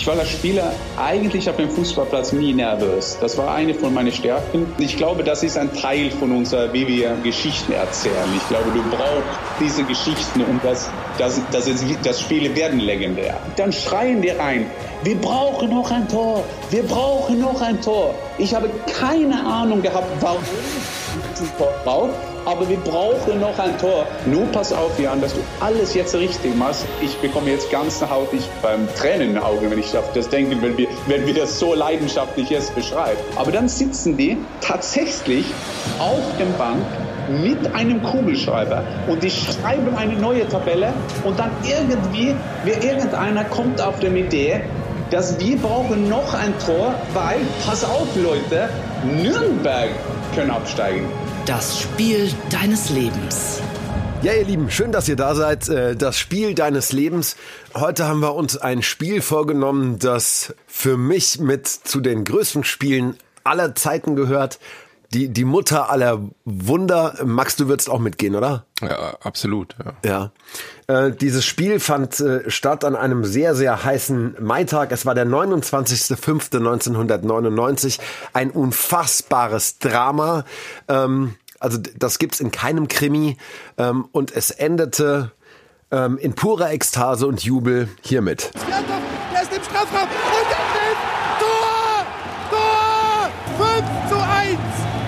Ich war als Spieler eigentlich auf dem Fußballplatz nie nervös. Das war eine von meinen Stärken. Ich glaube, das ist ein Teil von unserer, wie wir Geschichten erzählen. Ich glaube, du brauchst diese Geschichten, um das, das, das, das Spiele werden legendär. Dann schreien wir rein. Wir brauchen noch ein Tor. Wir brauchen noch ein Tor. Ich habe keine Ahnung gehabt, warum ich ein Tor brauche aber wir brauchen noch ein Tor. Nur pass auf, Jan, dass du alles jetzt richtig machst. Ich bekomme jetzt ganz nachhaltig beim Tränen in den Augen, wenn ich das denke, wenn wir, wenn wir das so leidenschaftlich jetzt beschreiben. Aber dann sitzen die tatsächlich auf dem Bank mit einem Kugelschreiber und die schreiben eine neue Tabelle und dann irgendwie, wie irgendeiner kommt auf die Idee, dass wir brauchen noch ein Tor, weil, pass auf Leute, Nürnberg können absteigen. Das Spiel deines Lebens. Ja, ihr Lieben, schön, dass ihr da seid. Äh, das Spiel deines Lebens. Heute haben wir uns ein Spiel vorgenommen, das für mich mit zu den größten Spielen aller Zeiten gehört. Die, die Mutter aller Wunder. Max, du würdest auch mitgehen, oder? Ja, absolut. Ja. ja. Äh, dieses Spiel fand äh, statt an einem sehr, sehr heißen Maitag. Es war der 29.05.1999. Ein unfassbares Drama. Ähm, also das gibt's in keinem Krimi. Ähm, und es endete ähm, in purer Ekstase und Jubel hiermit. Der ist im Strafraum und der trifft! Tor! Tor! 5 zu 1!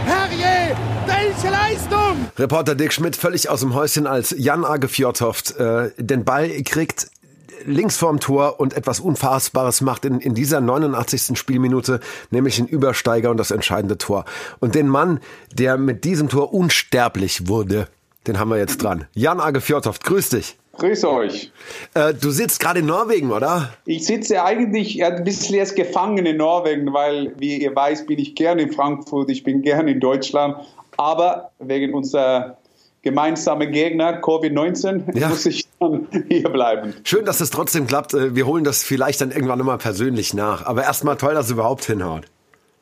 Herrje! Welche Leistung! Reporter Dick Schmidt völlig aus dem Häuschen, als Jan Age Fjordhoft äh, den Ball kriegt links vorm Tor und etwas Unfassbares macht in, in dieser 89. Spielminute, nämlich den Übersteiger und das entscheidende Tor. Und den Mann, der mit diesem Tor unsterblich wurde, den haben wir jetzt dran. Jan Age Fjordhoft, grüß dich. Grüß euch. Äh, du sitzt gerade in Norwegen, oder? Ich sitze eigentlich ein bisschen jetzt gefangen in Norwegen, weil, wie ihr weißt, bin ich gerne in Frankfurt, ich bin gerne in Deutschland, aber wegen unserer gemeinsame Gegner, Covid-19, ja. muss ich dann hier bleiben. Schön, dass es trotzdem klappt. Äh, wir holen das vielleicht dann irgendwann nochmal persönlich nach. Aber erstmal toll, dass es überhaupt hinhaut.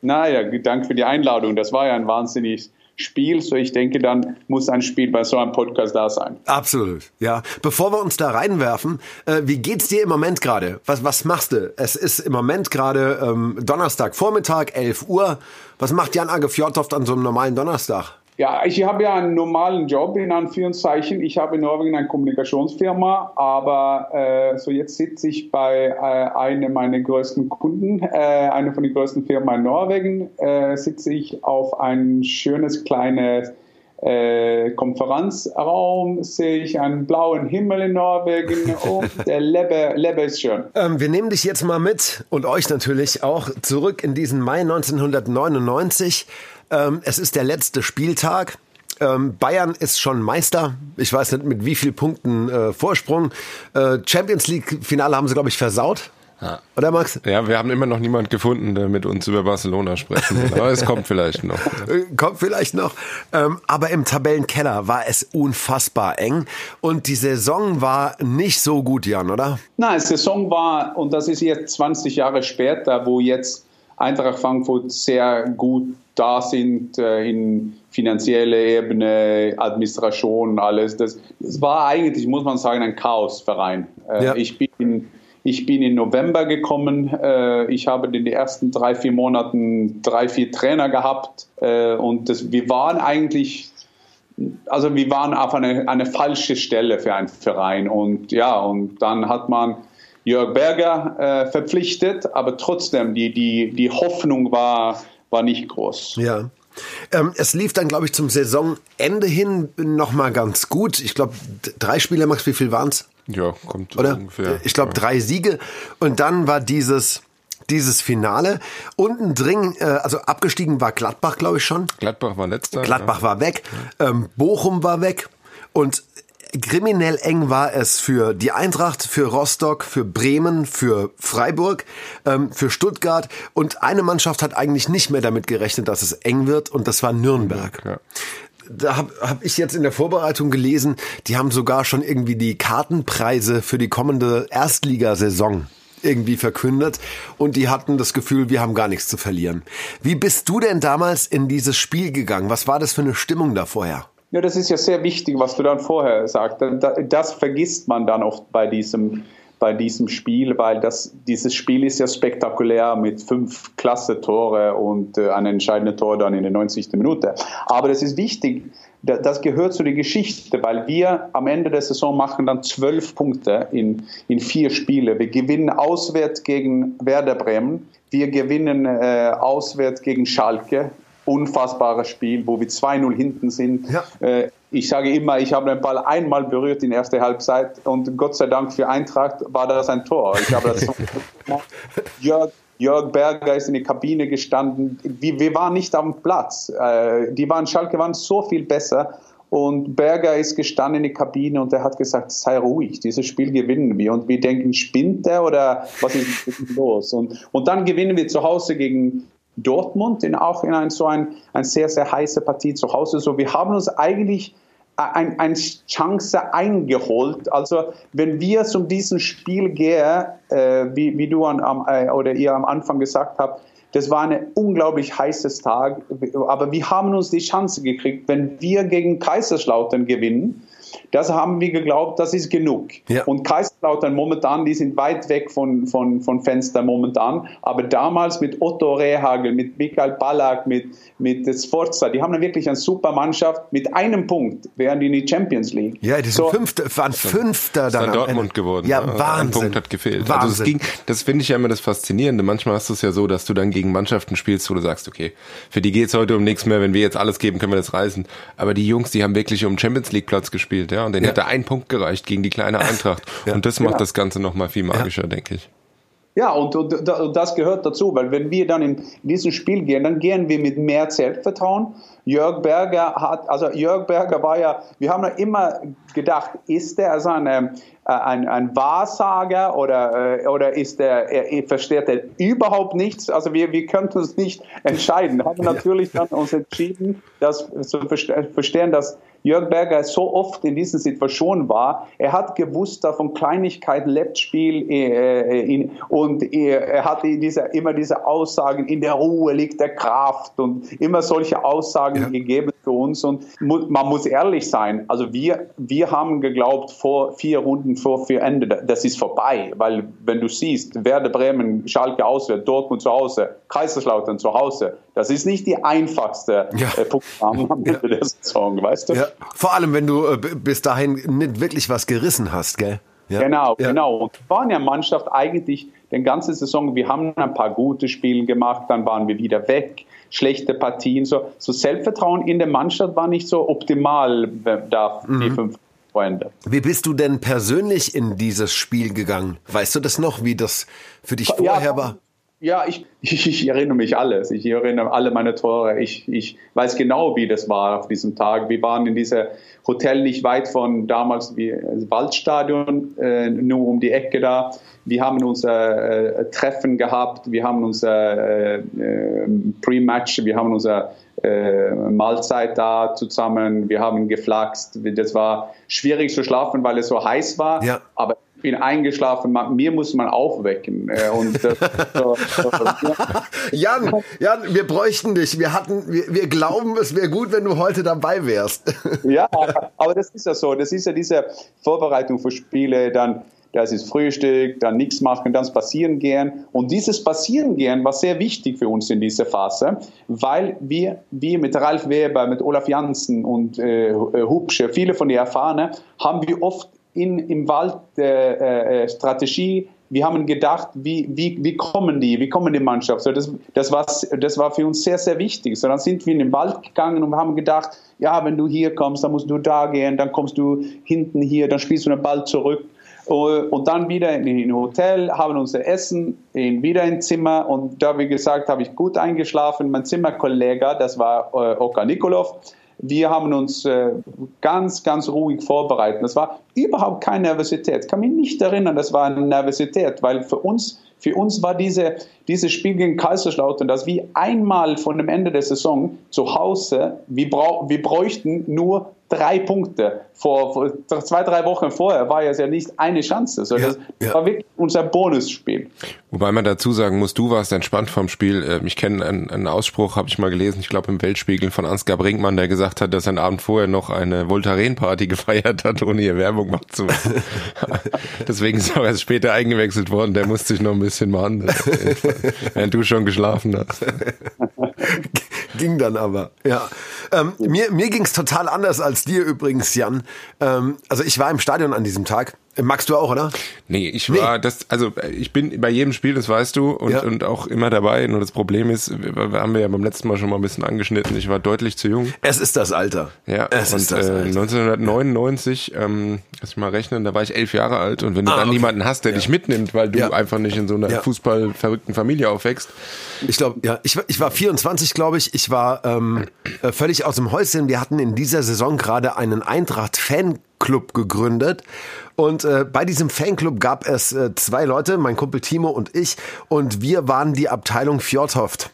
Naja, danke für die Einladung. Das war ja ein wahnsinniges Spiel. So, ich denke, dann muss ein Spiel bei so einem Podcast da sein. Absolut, ja. Bevor wir uns da reinwerfen, äh, wie geht's dir im Moment gerade? Was, was machst du? Es ist im Moment gerade ähm, Donnerstag Vormittag, 11 Uhr. Was macht Jan Age Fjordhoft an so einem normalen Donnerstag? Ja, ich habe ja einen normalen Job in Anführungszeichen. Ich habe in Norwegen eine Kommunikationsfirma, aber äh, so jetzt sitze ich bei äh, einem meiner größten Kunden, äh, einer von den größten Firmen in Norwegen, äh, sitze ich auf ein schönes kleines äh, Konferenzraum sehe ich einen blauen Himmel in Norwegen und der Lebe, Lebe ist schön. Ähm, wir nehmen dich jetzt mal mit und euch natürlich auch zurück in diesen Mai 1999. Ähm, es ist der letzte Spieltag. Ähm, Bayern ist schon Meister. Ich weiß nicht mit wie viel Punkten äh, Vorsprung. Äh, Champions League Finale haben sie glaube ich versaut. Ja. Oder Max? Ja, wir haben immer noch niemand gefunden, der mit uns über Barcelona sprechen will. Aber es kommt vielleicht noch. Kommt vielleicht noch. Ähm, aber im Tabellenkeller war es unfassbar eng. Und die Saison war nicht so gut, Jan, oder? Nein, die Saison war, und das ist jetzt 20 Jahre später, wo jetzt Eintracht Frankfurt sehr gut da sind äh, in finanzielle Ebene, Administration, alles. Das, das, war eigentlich, muss man sagen, ein Chaosverein. Äh, ja. Ich bin ich bin im November gekommen. Äh, ich habe in den ersten drei, vier Monaten drei, vier Trainer gehabt. Äh, und das, wir waren eigentlich, also wir waren auf eine, eine falsche Stelle für einen Verein. Und ja, und dann hat man Jörg Berger äh, verpflichtet, aber trotzdem, die, die, die Hoffnung war, war nicht groß. Ja. Ähm, es lief dann, glaube ich, zum Saisonende hin nochmal ganz gut. Ich glaube, drei Spiele, Max, wie viel waren es? Ja, kommt Oder? ungefähr. Ich glaube, drei Siege. Und dann war dieses dieses Finale. Unten drin, äh, also abgestiegen war Gladbach, glaube ich schon. Gladbach war letzter. Gladbach ja. war weg. Ähm, Bochum war weg. Und kriminell eng war es für die Eintracht, für Rostock, für Bremen, für Freiburg, ähm, für Stuttgart und eine Mannschaft hat eigentlich nicht mehr damit gerechnet, dass es eng wird und das war Nürnberg. Ja. Da habe hab ich jetzt in der Vorbereitung gelesen, die haben sogar schon irgendwie die Kartenpreise für die kommende Erstligasaison irgendwie verkündet und die hatten das Gefühl, wir haben gar nichts zu verlieren. Wie bist du denn damals in dieses Spiel gegangen? Was war das für eine Stimmung da vorher? Ja, das ist ja sehr wichtig, was du dann vorher sagst. Das vergisst man dann oft bei diesem, bei diesem Spiel, weil das, dieses Spiel ist ja spektakulär mit fünf klasse Tore und äh, ein entscheidendes Tor dann in der 90. Minute. Aber das ist wichtig, das gehört zu der Geschichte, weil wir am Ende der Saison machen dann zwölf Punkte in, in vier Spiele. Wir gewinnen auswärts gegen Werder Bremen, wir gewinnen äh, auswärts gegen Schalke, unfassbares Spiel, wo wir 2-0 hinten sind. Ja. Äh, ich sage immer, ich habe den Ball einmal berührt in der ersten Halbzeit und Gott sei Dank für Eintracht war das ein Tor. Ich habe das Jörg, Jörg Berger ist in die Kabine gestanden. Wir, wir waren nicht am Platz. Äh, die waren, Schalke waren so viel besser. Und Berger ist gestanden in die Kabine und er hat gesagt, sei ruhig, dieses Spiel gewinnen wir. Und wir denken, spinnt er oder was ist los? Und, und dann gewinnen wir zu Hause gegen Dortmund, in, auch in ein, so ein, ein sehr, sehr heiße Partie zu Hause. So, wir haben uns eigentlich ein, eine Chance eingeholt. Also wenn wir zu diesem Spiel gehen, äh, wie, wie du an, am, äh, oder ihr am Anfang gesagt habt, das war ein unglaublich heißes Tag, aber wir haben uns die Chance gekriegt, wenn wir gegen Kaiserslautern gewinnen, das haben wir geglaubt, das ist genug. Ja. Und Kaiserslautern momentan, die sind weit weg von, von, von Fenster momentan. Aber damals mit Otto Rehagel, mit Michael Ballack, mit, mit Sforza, die haben wirklich eine super Mannschaft. Mit einem Punkt wären die in die Champions League. Ja, die sind so, Fünfte, waren Fünfter dann. Ist Dortmund geworden. Ja, ne? Wahnsinn. Ein Punkt hat gefehlt. Wahnsinn. Also es ging, das finde ich ja immer das Faszinierende. Manchmal hast du es ja so, dass du dann gegen Mannschaften spielst, wo du sagst, okay, für die geht es heute um nichts mehr. Wenn wir jetzt alles geben, können wir das reißen. Aber die Jungs, die haben wirklich um Champions League Platz gespielt, ja. Und den ja. hätte ein Punkt gereicht gegen die kleine Eintracht. ja. Und das macht genau. das Ganze nochmal viel magischer, ja. denke ich. Ja, und, und, und, das gehört dazu, weil wenn wir dann in dieses Spiel gehen, dann gehen wir mit mehr Selbstvertrauen. Jörg Berger hat, also Jörg Berger war ja, wir haben ja immer gedacht, ist er also eine, äh, ein, ein Wahrsager oder, äh, oder ist er, er, versteht er überhaupt nichts? Also wir, wir könnten uns nicht entscheiden. Haben natürlich dann uns entschieden, das zu verstehen, dass Jörg Berger so oft in diesen Situationen war. Er hat gewusst, da von Kleinigkeiten lebt Spiel äh, in, und er hat diese, immer diese Aussagen, in der Ruhe liegt der Kraft und immer solche Aussagen ja. gegeben für uns. Und man muss ehrlich sein, also wir, wir haben geglaubt, vor vier Runden vor vier Ende, das ist vorbei, weil wenn du siehst, Werder Bremen, Schalke auswärts, Dortmund zu Hause, Kaiserslautern zu Hause, das ist nicht die einfachste ja. äh, Programm am Ende ja. der Saison, weißt du? Ja. Vor allem, wenn du äh, bis dahin nicht wirklich was gerissen hast, gell? Ja. Genau, ja. genau. Und wir waren ja Mannschaft eigentlich den ganzen Saison. Wir haben ein paar gute Spiele gemacht, dann waren wir wieder weg, schlechte Partien. So, so Selbstvertrauen in der Mannschaft war nicht so optimal da mhm. die fünf Freunde. Wie bist du denn persönlich in dieses Spiel gegangen? Weißt du das noch, wie das für dich vorher ja, war? Ja, ich, ich, ich, erinnere mich alles. Ich erinnere alle meine Tore. Ich, ich weiß genau, wie das war auf diesem Tag. Wir waren in diesem Hotel nicht weit von damals wie das Waldstadion, äh, nur um die Ecke da. Wir haben unser äh, Treffen gehabt. Wir haben unser äh, äh Pre-Match. Wir haben unser äh, Mahlzeit da zusammen. Wir haben geflaxt. Das war schwierig zu schlafen, weil es so heiß war. Ja. Aber bin eingeschlafen, mir muss man aufwecken. Äh, und so, Jan, Jan, wir bräuchten dich. Wir hatten, wir, wir glauben, es wäre gut, wenn du heute dabei wärst. ja, aber das ist ja so. Das ist ja diese Vorbereitung für Spiele, dann das ist Frühstück, dann nichts machen, dann spazieren gehen. Und dieses Spazieren gehen war sehr wichtig für uns in dieser Phase, weil wir, wir mit Ralf Weber, mit Olaf Janssen und äh, Hubsche, viele von den Erfahrenen, haben wir oft in, im Wald äh, äh, Strategie. Wir haben gedacht, wie, wie, wie kommen die, wie kommen die Mannschaft? So, das, das, war, das war für uns sehr, sehr wichtig. So, dann sind wir in den Wald gegangen und haben gedacht, ja, wenn du hier kommst, dann musst du da gehen, dann kommst du hinten hier, dann spielst du den Ball zurück. Und dann wieder in ein Hotel, haben unser Essen, wieder ins Zimmer und da, wie gesagt, habe ich gut eingeschlafen. Mein Zimmerkollege, das war äh, Oka Nikolov, wir haben uns äh, ganz, ganz ruhig vorbereitet. Das war überhaupt keine Nervosität. Ich kann mich nicht erinnern, das war eine Nervosität, weil für uns, für uns war diese, dieses Spiel gegen Kaiserslautern, dass wir einmal von dem Ende der Saison zu Hause, wir, brauch, wir bräuchten nur drei Punkte. Vor, vor, zwei, drei Wochen vorher war es ja nicht eine Chance. So, ja, das ja. war wirklich unser Bonusspiel. Wobei man dazu sagen muss, du warst entspannt vom Spiel. Ähm, ich kenne einen, einen Ausspruch, habe ich mal gelesen, ich glaube im Weltspiegel von Ansgar Brinkmann, der gesagt hat, dass er einen Abend vorher noch eine Voltaren-Party gefeiert hat, ohne hier Werbung machen zu müssen. Deswegen ist er erst später eingewechselt worden. Der musste sich noch ein bisschen machen, während du schon geschlafen hast. Ging dann aber, ja. Ähm, mir mir ging es total anders als dir übrigens, Jan. Ähm, also ich war im Stadion an diesem Tag. Magst du auch, oder? Nee, ich war nee. das, also ich bin bei jedem Spiel, das weißt du, und, ja. und auch immer dabei. Nur das Problem ist, wir, haben wir ja beim letzten Mal schon mal ein bisschen angeschnitten, ich war deutlich zu jung. Es ist das Alter. Ja, es und ist das äh, Alter. 1999, ähm, lass ich mal rechnen, da war ich elf Jahre alt und wenn du ah, dann okay. niemanden hast, der ja. dich mitnimmt, weil du ja. einfach nicht in so einer Fußballverrückten Familie aufwächst. Ich glaube, ja, ich, ich war 24, glaube ich. Ich war ähm, äh, völlig aus dem Häuschen. Wir hatten in dieser Saison gerade einen Eintracht-Fan Fanclub gegründet. Und äh, bei diesem Fanclub gab es äh, zwei Leute, mein Kumpel Timo und ich. Und wir waren die Abteilung Fjordhoft.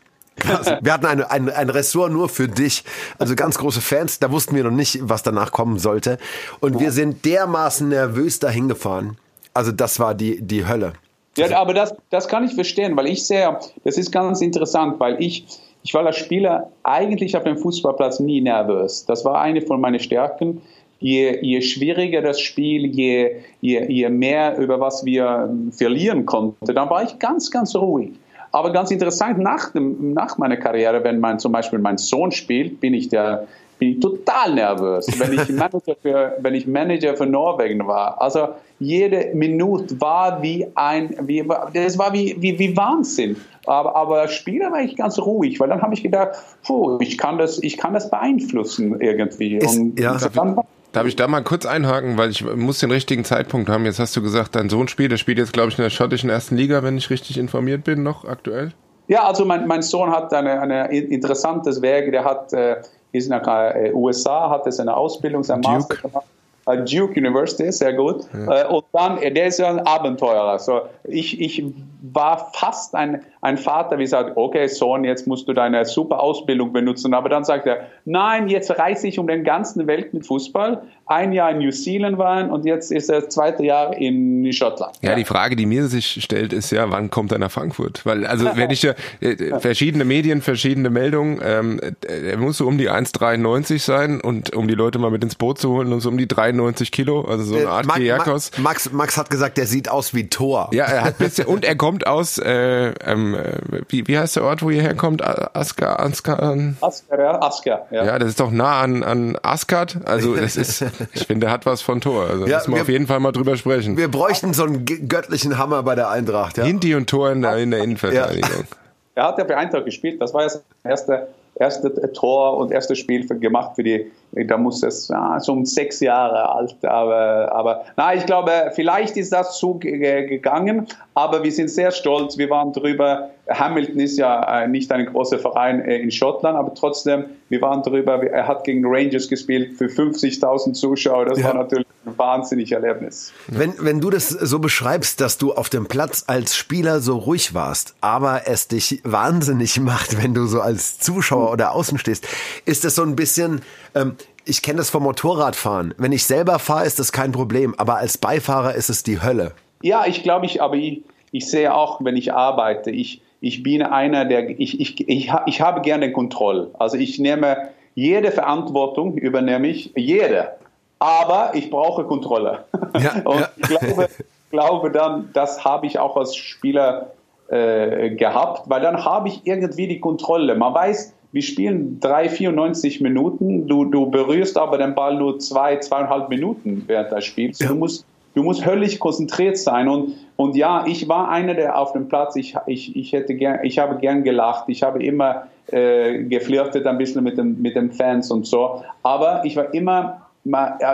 Wir hatten eine, ein, ein Ressort nur für dich. Also ganz große Fans. Da wussten wir noch nicht, was danach kommen sollte. Und wir sind dermaßen nervös dahin gefahren. Also das war die, die Hölle. Ja, aber das, das kann ich verstehen, weil ich sehe, das ist ganz interessant, weil ich, ich war als Spieler eigentlich auf dem Fußballplatz nie nervös. Das war eine von meinen Stärken je, je schwieriger das Spiel, je, je, je mehr über was wir verlieren konnten, dann war ich ganz, ganz ruhig. Aber ganz interessant, nach, dem, nach meiner Karriere, wenn man zum Beispiel mein Sohn spielt, bin ich der, bin ich total nervös, wenn ich Manager für, wenn ich Manager für Norwegen war. Also jede Minute war wie ein, wie, das war wie, wie, wie Wahnsinn. Aber, aber Spieler war ich ganz ruhig, weil dann habe ich gedacht, puh, ich kann das, ich kann das beeinflussen irgendwie. Ist, und ja. dann, Darf ich da mal kurz einhaken, weil ich muss den richtigen Zeitpunkt haben. Jetzt hast du gesagt, dein Sohn spielt, der spielt jetzt, glaube ich, in der schottischen ersten Liga, wenn ich richtig informiert bin, noch aktuell. Ja, also mein, mein Sohn hat eine, eine interessantes Werk. Der hat, äh, ist in den äh, USA, hat seine Ausbildung, sein Master gemacht äh, Duke University, sehr gut. Ja. Äh, und dann, der ist ja ein Abenteurer. Also ich, ich war fast ein, ein Vater, wie sagt, okay, Sohn, jetzt musst du deine super Ausbildung benutzen. Aber dann sagt er, nein, jetzt reise ich um den ganzen Welt mit Fußball. Ein Jahr in New Zealand waren und jetzt ist er das zweite Jahr in Schottland. Ja, ja, die Frage, die mir sich stellt, ist ja, wann kommt er nach Frankfurt? Weil, also, wenn ich ja, äh, verschiedene Medien, verschiedene Meldungen, ähm, er muss so um die 1,93 sein und um die Leute mal mit ins Boot zu holen und so um die 93 Kilo, also so eine Art äh, Max, Max, Max hat gesagt, der sieht aus wie Thor. Ja, er hat bisschen, und er kommt aus, äh, ähm, wie, wie heißt der Ort, wo ihr herkommt? Asker, Asker? Asker, ja, Asker, ja. Ja, das ist doch nah an, an Asgard. Also, das ist, ich finde, der hat was von Tor. Also, ja, müssen wir, auf jeden Fall mal drüber sprechen. Wir bräuchten so einen göttlichen Hammer bei der Eintracht, ja. Hinti und Tor in der, in der Innenverteidigung. Ja. Er hat ja für Eintracht gespielt. Das war ja sein erster erste Tor und erstes Spiel für, gemacht für die, da muss es ja, so um sechs Jahre alt, aber, aber na, ich glaube, vielleicht ist das so gegangen, aber wir sind sehr stolz, wir waren drüber, Hamilton ist ja äh, nicht ein großer Verein äh, in Schottland, aber trotzdem, wir waren drüber, er hat gegen Rangers gespielt für 50.000 Zuschauer, das ja. war natürlich ein wahnsinniges Erlebnis. Wenn, wenn du das so beschreibst, dass du auf dem Platz als Spieler so ruhig warst, aber es dich wahnsinnig macht, wenn du so als Zuschauer oder außen stehst, ist das so ein bisschen, ähm, ich kenne das vom Motorradfahren. Wenn ich selber fahre, ist das kein Problem, aber als Beifahrer ist es die Hölle. Ja, ich glaube, ich, aber ich, ich sehe auch, wenn ich arbeite, ich, ich bin einer, der, ich, ich, ich, ich habe gerne Kontrolle. Also ich nehme jede Verantwortung, übernehme ich, jede. Aber ich brauche Kontrolle. Ja, Und ja. ich glaube, glaube dann, das habe ich auch als Spieler äh, gehabt, weil dann habe ich irgendwie die Kontrolle. Man weiß, wir spielen 3, 94 Minuten, du, du berührst aber den Ball nur zwei, zweieinhalb Minuten während des Spiels. Ja. Du musst du musst höllisch konzentriert sein. Und, und ja, ich war einer, der auf dem Platz, ich, ich, ich, hätte gern, ich habe gern gelacht, ich habe immer äh, geflirtet ein bisschen mit, dem, mit den Fans und so. Aber ich war immer,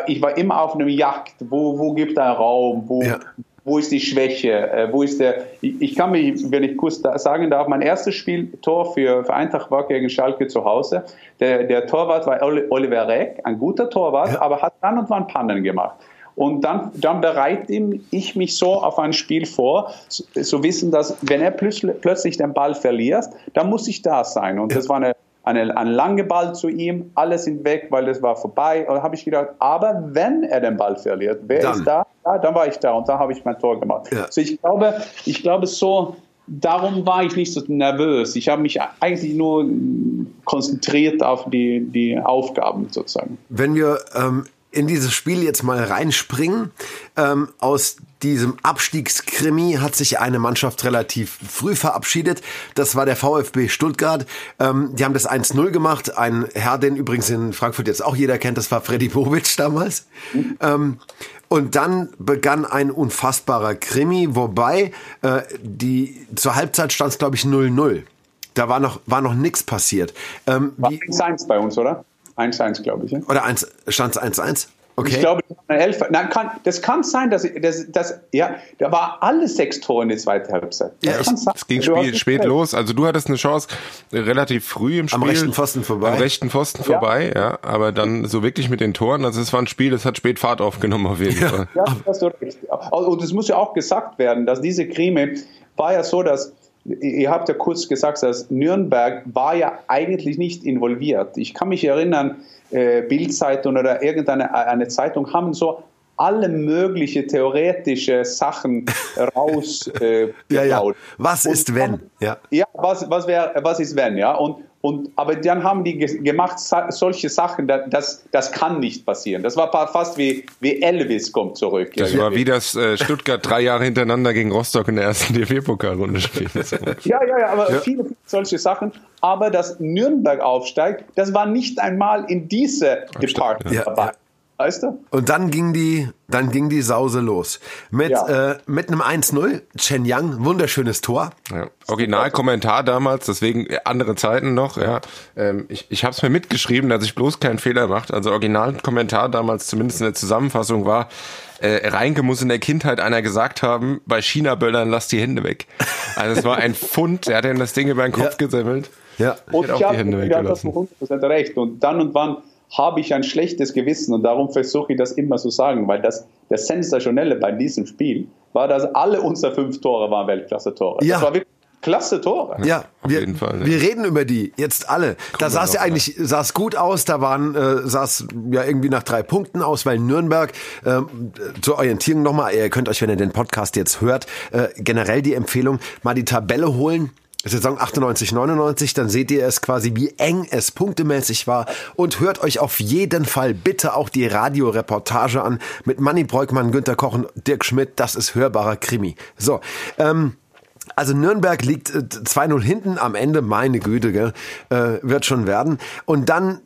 ich war immer auf einem Jagd, wo, wo gibt es Raum, wo, ja. Wo ist die Schwäche, äh, wo ist der, ich, kann mich, wenn ich kurz sagen darf, mein erstes Spieltor für, für Eintracht war gegen Schalke zu Hause. Der, der Torwart war Oliver Reck, ein guter Torwart, ja. aber hat dann und wann Pannen gemacht. Und dann, dann bereite ich mich so auf ein Spiel vor, so, wissen, dass wenn er plötzlich, plötzlich den Ball verliert, dann muss ich da sein. Und das war eine eine, einen langen Ball zu ihm, alle sind weg, weil das war vorbei. Und habe ich gedacht, aber wenn er den Ball verliert, wer Dann. ist da? Ja, dann war ich da und da habe ich mein Tor gemacht. Ja. So ich glaube, ich glaube so, darum war ich nicht so nervös. Ich habe mich eigentlich nur konzentriert auf die, die Aufgaben sozusagen. Wenn wir ähm, in dieses Spiel jetzt mal reinspringen, ähm, aus diesem Abstiegskrimi hat sich eine Mannschaft relativ früh verabschiedet. Das war der VfB Stuttgart. Ähm, die haben das 1-0 gemacht. Ein Herr, den übrigens in Frankfurt jetzt auch jeder kennt, das war Freddy Bobic damals. Ähm, und dann begann ein unfassbarer Krimi, wobei äh, die zur Halbzeit stand es, glaube ich, 0-0. Da war noch, war noch nichts passiert. Ähm, War wie, 1-1 bei uns, oder? 1-1, glaube ich. Ja? oder stand es 1-1? Okay. Ich glaube, eine Elf. Nein, kann, das kann sein, dass, dass, dass ja, da war alle sechs Tore in der zweiten Halbzeit. Ja. Es ging spät recht. los. Also du hattest eine Chance relativ früh im Spiel. Am rechten Pfosten vorbei. Am rechten Pfosten vorbei, ja. Aber dann so wirklich mit den Toren. Also es war ein Spiel, das hat spät Fahrt aufgenommen auf jeden Fall. Ja, hast du recht. Und es muss ja auch gesagt werden, dass diese Krimi war ja so, dass ihr habt ja kurz gesagt, dass Nürnberg war ja eigentlich nicht involviert. Ich kann mich erinnern, äh, Bildzeitung oder irgendeine eine Zeitung haben so alle mögliche theoretische Sachen raus äh, Ja, ja. Was ist wenn? Ja. Ja, was, was, wär, was ist wenn, ja? Und, und, aber dann haben die ge- gemacht solche Sachen, da- das, das kann nicht passieren. Das war fast wie, wie Elvis kommt zurück. Das war wie das äh, Stuttgart drei Jahre hintereinander gegen Rostock in der ersten DFB-Pokalrunde spielt. So. Ja, ja, ja, aber viele, viele solche Sachen. Aber dass Nürnberg aufsteigt, das war nicht einmal in diese Department ja. dabei. Ja. Weißt du? Und dann ging die, dann ging die Sause los. Mit, Ja. äh, mit einem 1-0. Chen Yang, wunderschönes Tor. Ja. Originalkommentar damals, deswegen äh, andere Zeiten noch. Ja, ähm, ich ich habe es mir mitgeschrieben, dass ich bloß keinen Fehler macht. Also Originalkommentar damals, zumindest in der Zusammenfassung war. Äh, Reinke muss in der Kindheit einer gesagt haben, bei China-Böllern lass die Hände weg. Also es war ein Pfund, er hat ihm das Ding über den Kopf Ja. gesemmelt. Ja. Und hätte auch ich die habe das weggelassen. 100% recht. Und dann und wann habe ich ein schlechtes Gewissen und darum versuche ich das immer zu sagen, weil das, das Sensationelle bei diesem Spiel war, dass alle unsere fünf Tore waren Weltklasse-Tore. Ja. Das war wirklich klasse Tore. Ja, Auf wir, jeden Fall, ja. wir reden über die jetzt alle. da sah es ja eigentlich sah es gut aus. Da waren äh, sah es ja irgendwie nach drei Punkten aus, weil Nürnberg ähm, zur Orientierung nochmal. Ihr könnt euch, wenn ihr den Podcast jetzt hört, äh, generell die Empfehlung mal die Tabelle holen. Saison 98, 99, dann seht ihr es quasi, wie eng es punktemäßig war und hört euch auf jeden Fall bitte auch die Radioreportage an mit Manny Breukmann, Günter Koch und Dirk Schmidt. Das ist hörbarer Krimi. So, ähm, also Nürnberg liegt äh, 2-0 hinten am Ende, meine Güte, gell, äh, wird schon werden. Und dann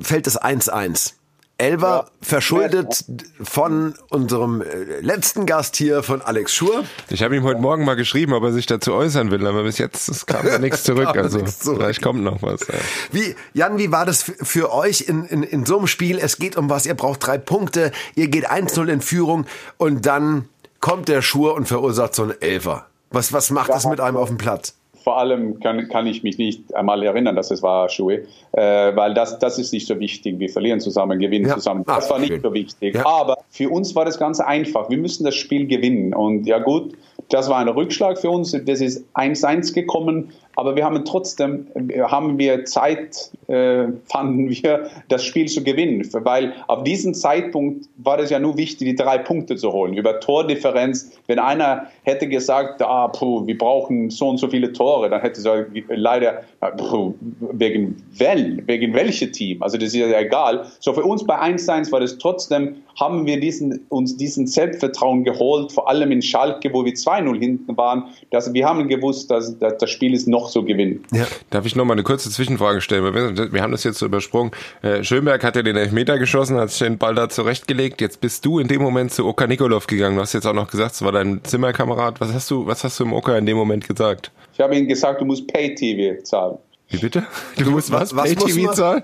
fällt es 1-1. Elver Ja. verschuldet von unserem äh, letzten Gast hier, von Alex Schur. Ich habe ihm heute Morgen mal geschrieben, ob er sich dazu äußern will, aber bis jetzt es kam da nichts zurück. Also nichts zurück. vielleicht kommt noch was. Ja. Wie, Jan, wie war das für, euch in, in, in so einem Spiel? Es geht um was, ihr braucht drei Punkte, ihr geht 1-0 in Führung und dann kommt der Schur und verursacht so einen Elfer. Was, was macht das mit einem auf dem Platz? Vor allem kann, kann ich mich nicht einmal erinnern, dass es war Schuhe, äh, weil das, das ist nicht so wichtig. Wir verlieren zusammen, gewinnen Ja. zusammen. Ah, Das war nicht schön. so wichtig. Ja. Aber für uns war das ganz einfach. Wir müssen das Spiel gewinnen. Und ja gut, das war ein Rückschlag für uns. Das ist 1-1 gekommen. Aber wir haben trotzdem, äh, haben wir Zeit, äh, fanden wir, das Spiel zu gewinnen. Weil auf diesem Zeitpunkt war es ja nur wichtig, die drei Punkte zu holen. Über Tordifferenz, wenn einer hätte gesagt, ah, puh, wir brauchen so und so viele Tore, dann hätte er leider, ah, puh, wegen, wel, wegen welche Team? Also das ist ja egal. So für uns bei 1-1 war das trotzdem, haben wir diesen, uns diesen Selbstvertrauen geholt, vor allem in Schalke, wo wir 2-0 hinten waren. Dass, wir haben gewusst, dass, dass das Spiel ist noch so gewinnen. Ja. Darf ich noch mal eine kurze Zwischenfrage stellen? Wir wir haben das jetzt so übersprungen. Äh, Schönberg hat ja den Elfmeter geschossen, hat den Ball da zurechtgelegt. Jetzt bist du in dem Moment zu Oka Nikolov gegangen. Du hast jetzt auch noch gesagt, es war dein Zimmerkamerad. Was hast du, was hast du im Oka in dem Moment gesagt? Ich habe ihm gesagt, du musst Pay-TV zahlen. Wie bitte? Du musst was? was Pay-TV zahlen?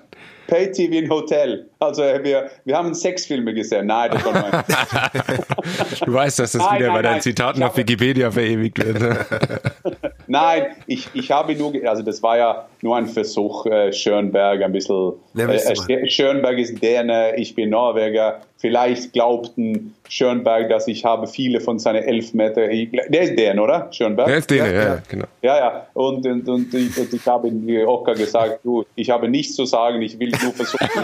Pay-TV in Hotel. Also äh, wir, wir haben Sexfilme gesehen. Nein, das war mein Du weißt, dass das Nein, wieder nein, bei deinen nein. Zitaten auf Wikipedia verewigt wird. ne? Nein, ich, ich habe nur, also das war ja nur ein Versuch, äh, Schönberg ein bisschen, Ja, äh, äh, Schönberg ist Däne, ich bin Norweger, Vielleicht glaubten Schönberg, dass ich habe viele von seinen Elfmeter. Der ist den, oder? Schönberg? Der ist den, ja, ja, ja, genau. Ja, ja. Und, und, und, ich, und ich habe in Ocker gesagt, du, ich habe nichts zu sagen, ich will nur versuchen.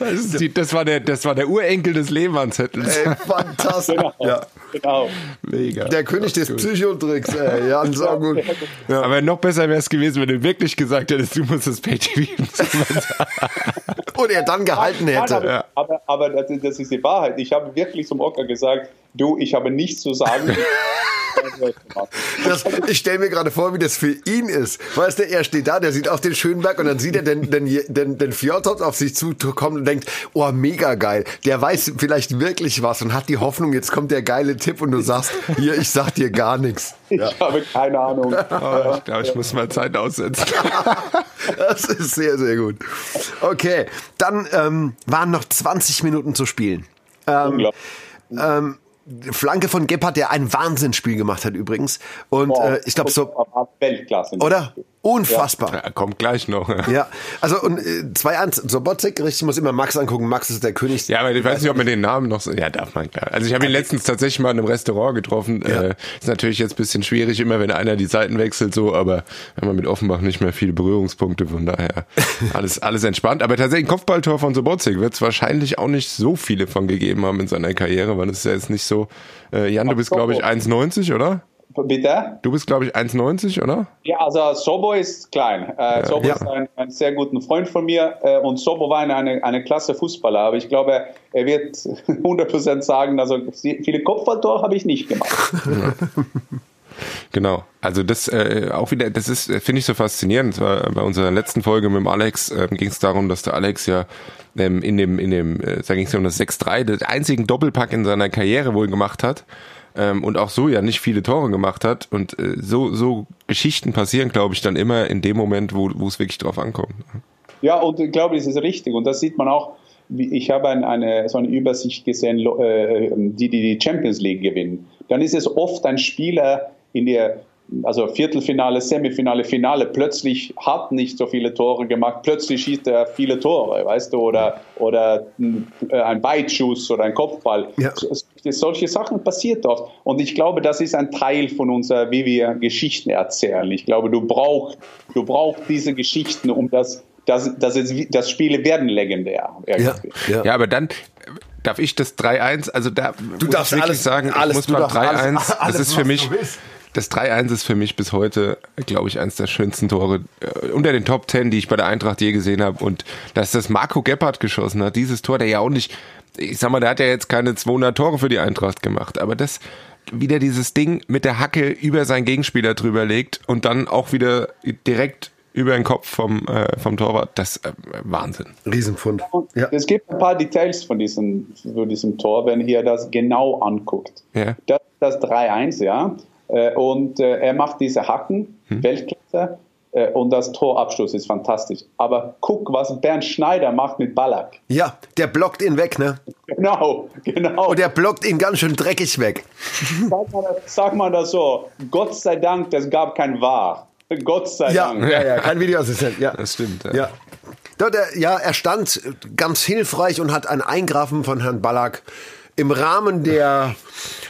das, die, das, war der, das war der Urenkel des Lehmann-Zettels. Ey, fantastisch. Genau. Ja. genau. Mega. Der König des Psychotricks, ey. Ja, so gut. Ja. Aber noch besser wäre es gewesen, wenn du wirklich gesagt hättest, du musst das Pay-TV Und er dann gehalten hätte. Nein, aber, aber, aber das, das ist die Wahrheit. Ich habe wirklich zum Ocker gesagt, du, ich habe nichts zu sagen. Das, ich stelle mir gerade vor, wie das für ihn ist. Weißt du, er steht da, der sieht auf den Schönberg und dann sieht er den, den, den, den Fjordhoff auf sich zukommen und denkt, oh, mega geil. Der weiß vielleicht wirklich was und hat die Hoffnung, jetzt kommt der geile Tipp und du sagst, hier, ich sag dir gar nichts. Ja. Ich habe keine Ahnung. Oh, ich glaube, ich muss mal Zeit aussetzen. das ist sehr, sehr gut. Okay, dann ähm, waren noch 20 Minuten zu spielen. Ähm, ähm, Flanke von Gebhardt, der ein Wahnsinnsspiel gemacht hat übrigens. Und äh, ich glaube so. Weltklasse. Oder? Unfassbar. Ja, kommt gleich noch. Ja, ja. also und äh, 2-1, Sobotzek, richtig, muss immer Max angucken. Max ist der König. Ja, aber ich weiß nicht, ob man den Namen noch so. Ja, darf man klar. Also ich habe ihn letztens tatsächlich mal in einem Restaurant getroffen. Ja. Äh, ist natürlich jetzt ein bisschen schwierig, immer wenn einer die Seiten wechselt, so, aber wir haben mit Offenbach nicht mehr viele Berührungspunkte, von daher alles, alles entspannt. Aber tatsächlich ein Kopfballtor von Sobotzek wird es wahrscheinlich auch nicht so viele von gegeben haben in seiner Karriere, weil das ist ja jetzt nicht so. Äh, Jan, du bist, glaube ich, 1,90, oder? Bitte? Du bist, glaube ich, 1,90, oder? Ja, also Sobo ist klein. Äh, Sobo ja. ist ein, ein, sehr guter Freund von mir äh, und Sobo war eine, eine, eine klasse Fußballer. Aber ich glaube, er wird 100% sagen, also viele Kopfballtore habe ich nicht gemacht. Genau. Also das äh, auch wieder, das ist, finde ich so faszinierend. War bei unserer letzten Folge mit dem Alex äh, ging es darum, dass der Alex ja ähm, in dem, in dem, äh, da ging es um das 6-3, den einzigen Doppelpack in seiner Karriere wohl gemacht hat ähm, und auch so ja nicht viele Tore gemacht hat. Und äh, so, so Geschichten passieren, glaube ich, dann immer in dem Moment, wo, es wirklich drauf ankommt. Ja, und ich glaube, das ist richtig. Und das sieht man auch. Ich habe eine, eine, so eine Übersicht gesehen, äh, die die Champions League gewinnen. Dann ist es oft ein Spieler in der also Viertelfinale, Semifinale, Finale, plötzlich hat nicht so viele Tore gemacht, plötzlich schießt er viele Tore, weißt du, oder, oder äh, ein Beitschuss oder ein Kopfball. Ja. Solche Sachen passiert oft. Und ich glaube, das ist ein Teil von unserer, wie wir Geschichten erzählen. Ich glaube, du brauchst, du brauchst diese Geschichten, um das, das, das, ist, das Spiele werden legendär. Ja, ja. ja, aber dann, darf ich das 3-1, also da du darfst wirklich alles, sagen, alles, ich muss mal 3-1, das ist für mich, das 3-1 ist für mich bis heute, glaube ich, eines der schönsten Tore äh, unter den Top 10, die ich bei der Eintracht je gesehen habe. Und dass das Marco Gebhardt geschossen hat, dieses Tor, der ja auch nicht, ich sag mal, der hat ja jetzt keine 200 Tore für die Eintracht gemacht, aber das wieder dieses Ding mit der Hacke über seinen Gegenspieler drüber legt und dann auch wieder direkt über den Kopf vom, äh, vom Torwart, das äh, Wahnsinn. Riesenfund. Ja. Es gibt ein paar Details von diesem, von diesem Tor, wenn ihr das genau anguckt. Ja. Das, das 3-1, ja. Äh, und äh, er macht diese Hacken, hm. Weltklasse. Äh, und das Torabschluss ist fantastisch. Aber guck, was Bernd Schneider macht mit Ballack. Ja, der blockt ihn weg, ne? Genau, genau. Und der blockt ihn ganz schön dreckig weg. Sag mal das, sag mal das so. Gott sei Dank, es gab kein Wahr. Gott sei ja, Dank. Ja, ja, kein Videoassistent. Ja, das stimmt. Ja. ja. Ja, er stand ganz hilfreich und hat ein Eingreifen von Herrn Ballack im Rahmen der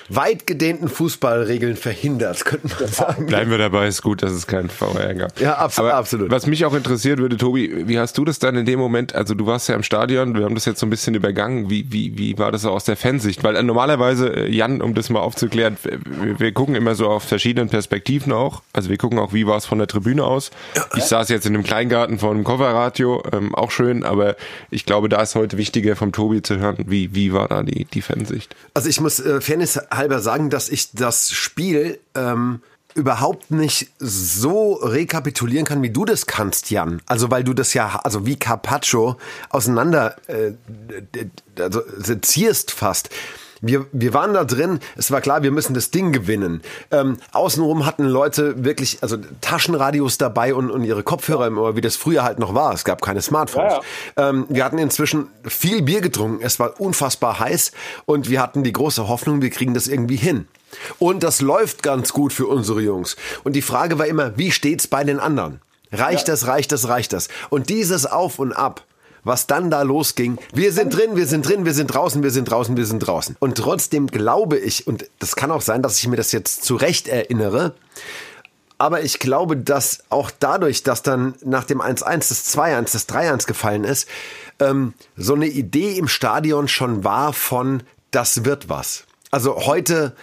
weit gedehnten Fußballregeln verhindert, könnte man sagen. Bleiben wir dabei, ist gut, dass es keinen VR gab. Ja, absolut, Aber absolut. Was mich auch interessiert würde, Tobi, wie hast du das dann in dem Moment, also du warst ja im Stadion, wir haben das jetzt so ein bisschen übergangen, wie, wie, wie war das so aus der Fansicht? Weil äh, normalerweise, äh, Jan, um das mal aufzuklären, wir, wir gucken immer so auf verschiedenen Perspektiven auch, also wir gucken auch, wie war es von der Tribüne aus. Ich saß jetzt in einem Kleingarten vor einem Kofferradio, ähm, auch schön, aber ich glaube, da ist heute wichtiger vom Tobi zu hören, wie, wie war da die, die Fansicht? Also ich muss äh, Fairness halber sagen, dass ich das Spiel ähm, überhaupt nicht so rekapitulieren kann, wie du das kannst, Jan. Also weil du das ja, also wie Carpaccio auseinander äh, also sezierst fast. Wir, wir waren da drin, es war klar, wir müssen das Ding gewinnen. Ähm, außenrum hatten Leute wirklich, also Taschenradios dabei und, und ihre Kopfhörer im Ohr, wie das früher halt noch war. Es gab keine Smartphones. Ja, ja. Ähm, wir hatten inzwischen viel Bier getrunken, es war unfassbar heiß und wir hatten die große Hoffnung, wir kriegen das irgendwie hin. Und das läuft ganz gut für unsere Jungs. Und die Frage war immer, wie steht's bei den anderen? Reicht ja. das, reicht das, reicht das? Und dieses Auf und Ab was dann da losging. Wir sind drin, wir sind drin, wir sind draußen, wir sind draußen, wir sind draußen. Und trotzdem glaube ich, und das kann auch sein, dass ich mir das jetzt zurecht erinnere, aber ich glaube, dass auch dadurch, dass dann nach dem 1-1 das 2-1, das 3-1 gefallen ist, ähm, so eine Idee im Stadion schon war von, das wird was. Also heute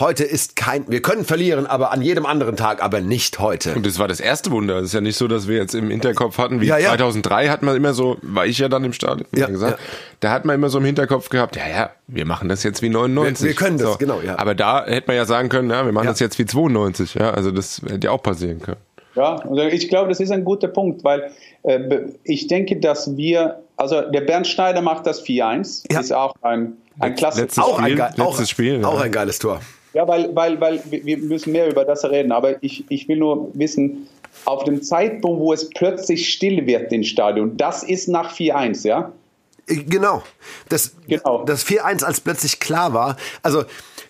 Heute ist kein, wir können verlieren, aber an jedem anderen Tag, aber nicht heute. Und das war das erste Wunder. Es ist ja nicht so, dass wir jetzt im Hinterkopf hatten, wie ja, ja. 2003 hat man immer so, war ich ja dann im Stadion, ja, gesagt, ja. da hat man immer so im Hinterkopf gehabt, ja, ja, wir machen das jetzt wie 99. Wir, wir können das, so. genau, ja. Aber da hätte man ja sagen können, ja, wir machen das jetzt wie 92, ja, also das hätte ja auch passieren können. Ja, also ich glaube, das ist ein guter Punkt, weil äh, ich denke, dass wir, also der Bernd Schneider macht das 4-1, ist auch ein, ein klasse letztes auch Spiel, ein, letztes auch, Spiel, auch ein geiles Tor. Ja, weil, weil, weil wir müssen mehr über das reden, aber ich, ich will nur wissen, auf dem Zeitpunkt, wo es plötzlich still wird im Stadion, das ist nach 4-1, ja? Genau. Das, genau. das 4-1, als plötzlich klar war, also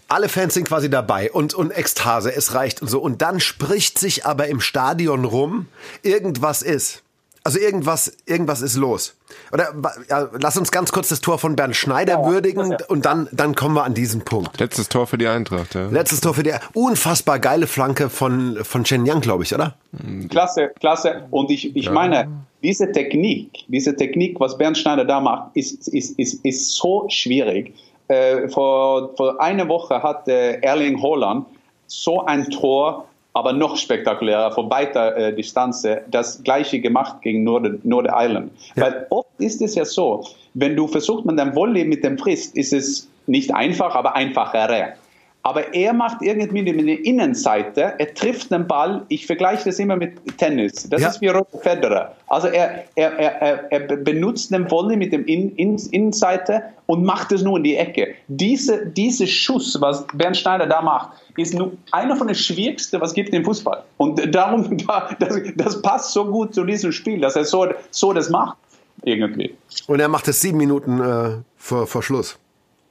alle Fans sind quasi dabei und, und Ekstase, es reicht und so. Und dann spricht sich aber im Stadion rum, irgendwas ist. Also irgendwas, irgendwas ist los. Oder ja, lass uns ganz kurz das Tor von Bernd Schneider ja, würdigen und dann, dann kommen wir an diesen Punkt. Letztes Tor für die Eintracht, ja. Letztes Tor für die unfassbar geile Flanke von, von Chen Yang, glaube ich, oder? Klasse, klasse. Und ich, ich ja. meine, diese Technik, diese Technik, was Bernd Schneider da macht, ist, ist, ist, ist so schwierig. Äh, vor, vor einer Woche hat äh, Erling Haaland so ein Tor aber noch spektakulärer, von weiter äh, Distanz, das gleiche gemacht gegen Nord Nordirland. Ja. Weil oft ist es ja so, wenn du versuchst, mit deinem Volley mit dem Frist, ist es nicht einfach, aber einfacher. Aber er macht irgendwie mit der Innenseite, er trifft den Ball, ich vergleiche das immer mit Tennis, das ja. ist wie Roger Federer. Also er, er, er, er benutzt den Volley mit dem In, In, Innenseite und macht es nur in die Ecke. Diese, diese Schuss, was Bernd Schneider da macht, ist nur einer von den schwierigsten, was es gibt im Fußball. Und darum, das, das passt so gut zu diesem Spiel, dass er so, so das macht, irgendwie. Und er macht es sieben Minuten äh, vor, vor Schluss.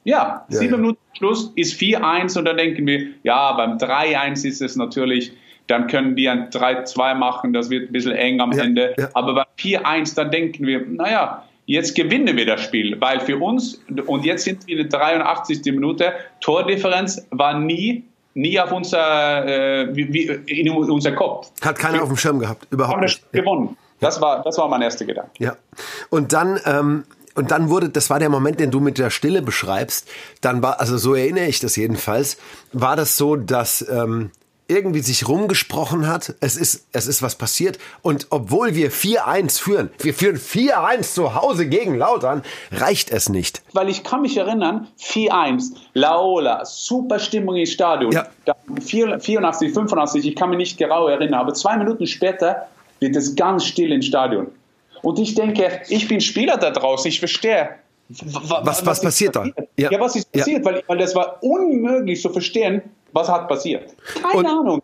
Ja, ja sieben ja. Minuten Schluss ist 4-1 und dann denken wir, ja, beim 3-1 ist es natürlich, dann können wir ein 3-2 machen, das wird ein bisschen eng am ja, Ende. Aber beim 4-1, dann denken wir, naja, jetzt gewinnen wir das Spiel, weil für uns, und jetzt sind wir in der 83. Minute, Tordifferenz war nie nie auf unser, äh, wie, in unser Kopf. Hat keiner auf dem Schirm gehabt, überhaupt haben nicht. gewonnen. Das war, das war mein erster Gedanke. Ja. Und dann, ähm, und dann wurde, das war der Moment, den du mit der Stille beschreibst. Dann war, also so erinnere ich das jedenfalls, war das so, dass ähm, irgendwie sich rumgesprochen hat, es ist, es ist was passiert. Und obwohl wir 4-1 führen, wir führen 4-1 zu Hause gegen Lautern, reicht es nicht. Weil ich kann mich erinnern, 4-1, Laola, super Stimmung im Stadion. Ja. 84, 85, ich kann mich nicht genau erinnern, aber zwei Minuten später wird es ganz still im Stadion. Und ich denke, ich bin Spieler da draußen, ich verstehe. Was, was, was passiert da? Ja. ja. was ist passiert? Ja. Weil, weil das war unmöglich zu verstehen, was hat passiert. Keine Und, Ahnung.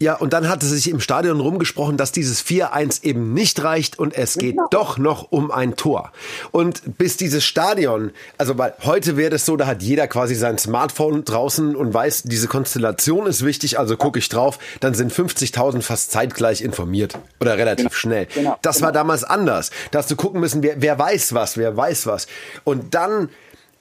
Ja, und dann hatte sich im Stadion rumgesprochen, dass dieses 4-1 eben nicht reicht und es geht genau. doch noch um ein Tor. Und bis dieses Stadion, also weil heute wäre es so, da hat jeder quasi sein Smartphone draußen und weiß, diese Konstellation ist wichtig, also gucke ich drauf, dann sind 50.000 fast zeitgleich informiert oder relativ genau. schnell. Genau. Das genau. war damals anders. Da hast du gucken müssen, wer, wer weiß was, wer weiß was. Und dann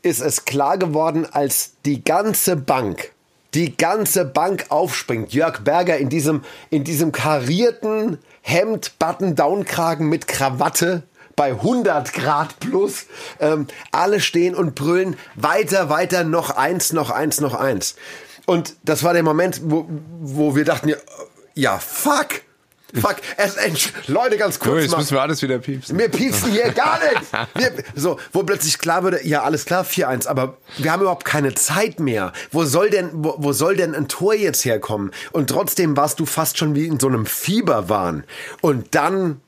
ist es klar geworden, als die ganze Bank die ganze Bank aufspringt. Jörg Berger in diesem, in diesem karierten Hemd, Button-Down-Kragen mit Krawatte bei 100 Grad plus. Ähm, alle stehen und brüllen weiter, weiter, noch eins, noch eins, noch eins. Und das war der Moment, wo, wo wir dachten, ja, fuck, Fuck, es Leute, ganz kurz. So, jetzt mal. müssen wir alles wieder piepsen. Wir piepsen hier gar nichts. Wir, so, wo plötzlich klar wurde, ja, alles klar, 4-1, aber wir haben überhaupt keine Zeit mehr. Wo soll denn, wo, wo soll denn ein Tor jetzt herkommen? Und trotzdem warst du fast schon wie in so einem Fieberwahn. Und dann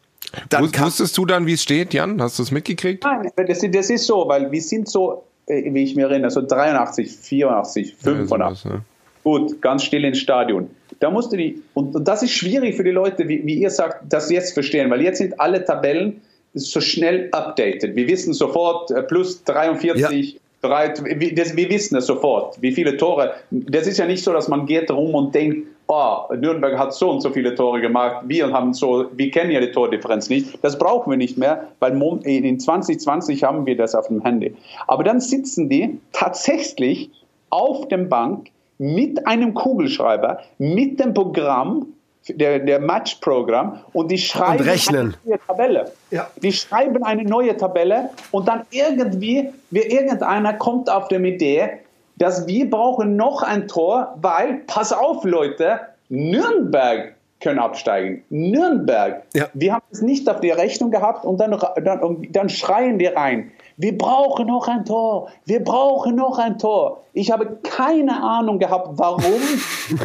dann Wusstest du dann, wie es steht, Jan? Hast du es mitgekriegt? Nein, das, das, ist so, weil wir sind so, äh, wie ich mir erinnere, so 83, 84, 85. Ja, sowas, ja. Gut, ganz still ins Stadion. Da musst du die, und, das ist schwierig für die Leute, wie, wie ihr sagt, das jetzt verstehen, weil jetzt sind alle Tabellen so schnell updated. Wir wissen sofort äh, plus 43, ja. Drei, wir, das, wir wissen es sofort, wie viele Tore. Das ist ja nicht so, dass man geht rum und denkt, oh, Nürnberg hat so und so viele Tore gemacht, wir haben so, wir kennen ja die Tordifferenz nicht. Das brauchen wir nicht mehr, weil in 2020 haben wir das auf dem Handy. Aber dann sitzen die tatsächlich auf dem Bank mit einem Kugelschreiber, mit dem Programm, der, der Matchprogramm und die schreiben und rechnen. eine neue Tabelle. Ja. Die schreiben eine neue Tabelle und dann irgendwie, wie irgendeiner kommt auf die Idee, dass wir brauchen noch ein Tor, weil, pass auf Leute, Nürnberg können absteigen. Nürnberg. Ja. Wir haben es nicht auf die Rechnung gehabt und dann, dann, dann schreien die rein. Wir brauchen noch ein Tor. Wir brauchen noch ein Tor. Ich habe keine Ahnung gehabt, warum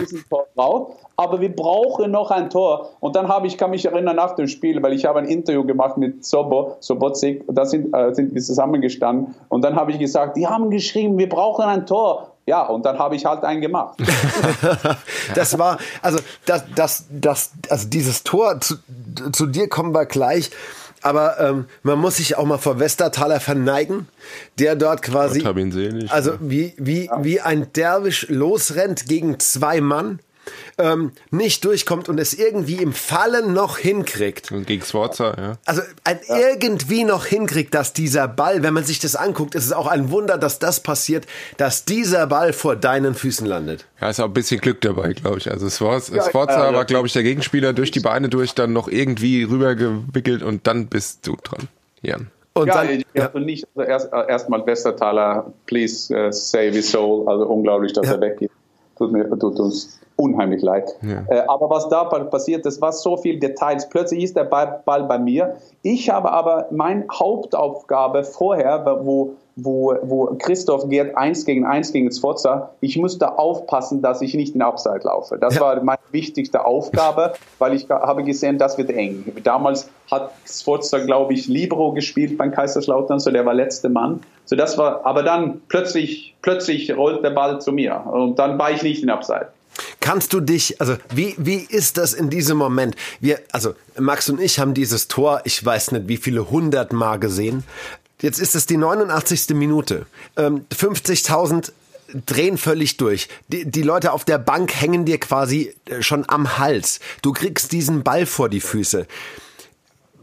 diesen Tor braucht, aber wir brauchen noch ein Tor. Und dann habe ich, kann mich erinnern nach dem Spiel, weil ich habe ein Interview gemacht mit Sobo, Sobotzik, da sind, äh, sind wir zusammengestanden und dann habe ich gesagt, die haben geschrieben, wir brauchen ein Tor. Ja, und dann habe ich halt einen gemacht. das war, also das, das, das, also dieses Tor, zu, zu dir kommen wir gleich. Aber ähm, man muss sich auch mal vor Westertaler verneigen, der dort quasi, selig, also wie, wie, wie ein Derwisch losrennt gegen zwei Mann ähm, nicht durchkommt und es irgendwie im Fallen noch hinkriegt. Und gegen Sforza, ja. Also ein ja. irgendwie noch hinkriegt, dass dieser Ball, wenn man sich das anguckt, ist es auch ein Wunder, dass das passiert, dass dieser Ball vor deinen Füßen landet. Ja, ist auch ein bisschen Glück dabei, glaube ich. Also Sforza, ja, Sforza war, glaube ich, der Gegenspieler durch die Beine durch, dann noch irgendwie rübergewickelt und dann bist du dran, Jan. Und ja, dann, ich ja. nicht, also erst, erstmal Westertaler, please uh, save his soul, also unglaublich, dass ja. er weggeht. Tut, mir, tut uns unheimlich leid. Ja. Äh, aber was da passiert, das war so viel Details. Plötzlich ist der Ball, Ball bei mir. Ich habe aber meine Hauptaufgabe vorher, wo, wo, wo Christoph geht eins gegen eins gegen Sforza, ich musste aufpassen, dass ich nicht in Upside laufe. Das ja. war meine wichtigste Aufgabe, weil ich habe gesehen, das wird eng. Damals hat Sforza, glaube ich, Libero gespielt beim Kaiserslautern, so der war letzte Mann. So das war, aber dann plötzlich, plötzlich rollt der Ball zu mir und dann war ich nicht in Upside. Kannst du dich, also wie, wie ist das in diesem Moment? Wir, also Max und ich haben dieses Tor, ich weiß nicht wie viele hundert Mal gesehen. Jetzt ist es die 89. Minute. Ähm, 50.000 drehen völlig durch. Die, die Leute auf der Bank hängen dir quasi äh, schon am Hals. Du kriegst diesen Ball vor die Füße.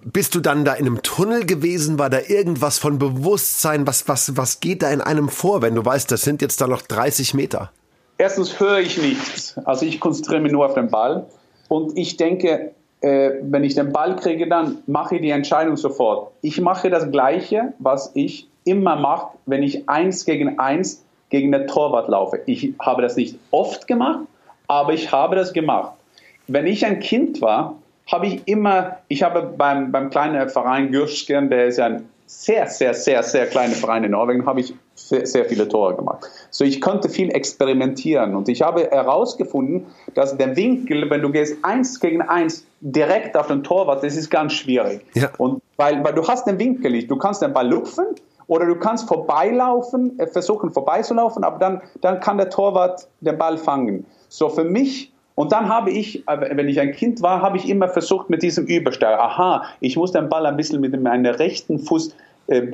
Bist du dann da in einem Tunnel gewesen? War da irgendwas von Bewusstsein? Was, was, was geht da in einem vor, wenn du weißt, das sind jetzt da noch 30 Meter? Erstens höre ich nichts. Also ich konzentriere mich nur auf den Ball. Und ich denke, äh, wenn ich den Ball kriege, dann mache ich die Entscheidung sofort. Ich mache das Gleiche, was ich immer mache, wenn ich eins gegen eins gegen den Torwart laufe. Ich habe das nicht oft gemacht, aber ich habe das gemacht. Wenn ich ein Kind war, habe ich immer, ich habe beim, beim kleinen Verein Gürschken, der ist ein sehr, sehr, sehr, sehr kleiner Verein in Norwegen, habe ich sehr, sehr viele Tore gemacht. So, ich konnte viel experimentieren und ich habe herausgefunden, dass der Winkel, wenn du gehst eins gegen eins direkt auf den Torwart, das ist ganz schwierig. Ja. Und weil, weil du hast den Winkel nicht, du kannst den Ball lupfen oder du kannst vorbeilaufen, äh, versuchen vorbeizulaufen, aber dann, dann kann der Torwart den Ball fangen. So für mich und dann habe ich, äh, wenn ich ein Kind war, habe ich immer versucht mit diesem Übersteuer, aha, ich muss den Ball ein bisschen mit meinem rechten Fuß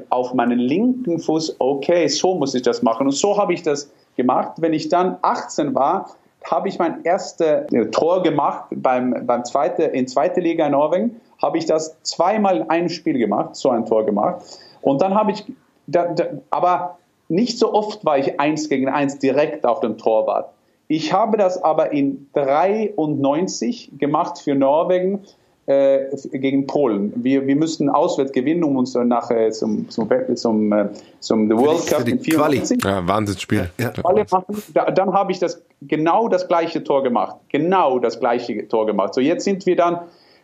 auf meinen linken Fuß, okay, so muss ich das machen. Und so habe ich das gemacht. Wenn ich dann 18 war, habe ich mein erstes äh, Tor gemacht beim, beim zweite, in zweite Liga in Norwegen, habe ich das zweimal in einem Spiel gemacht, so ein Tor gemacht. Und dann habe ich, da, da, aber nicht so oft war ich eins gegen eins direkt auf dem Torwart. Ich habe das aber in 93 gemacht für Norwegen äh, gegen Polen. Wir, wir müssten auswärts gewinnen, um uns nachher zum, zum, zum, äh, zum The World Cup in 94. Ja, Wahnsinnsspiel. Ja. Da, dann habe ich das genau das gleiche Tor gemacht. Genau das gleiche Tor gemacht. So jetzt sind wir dann,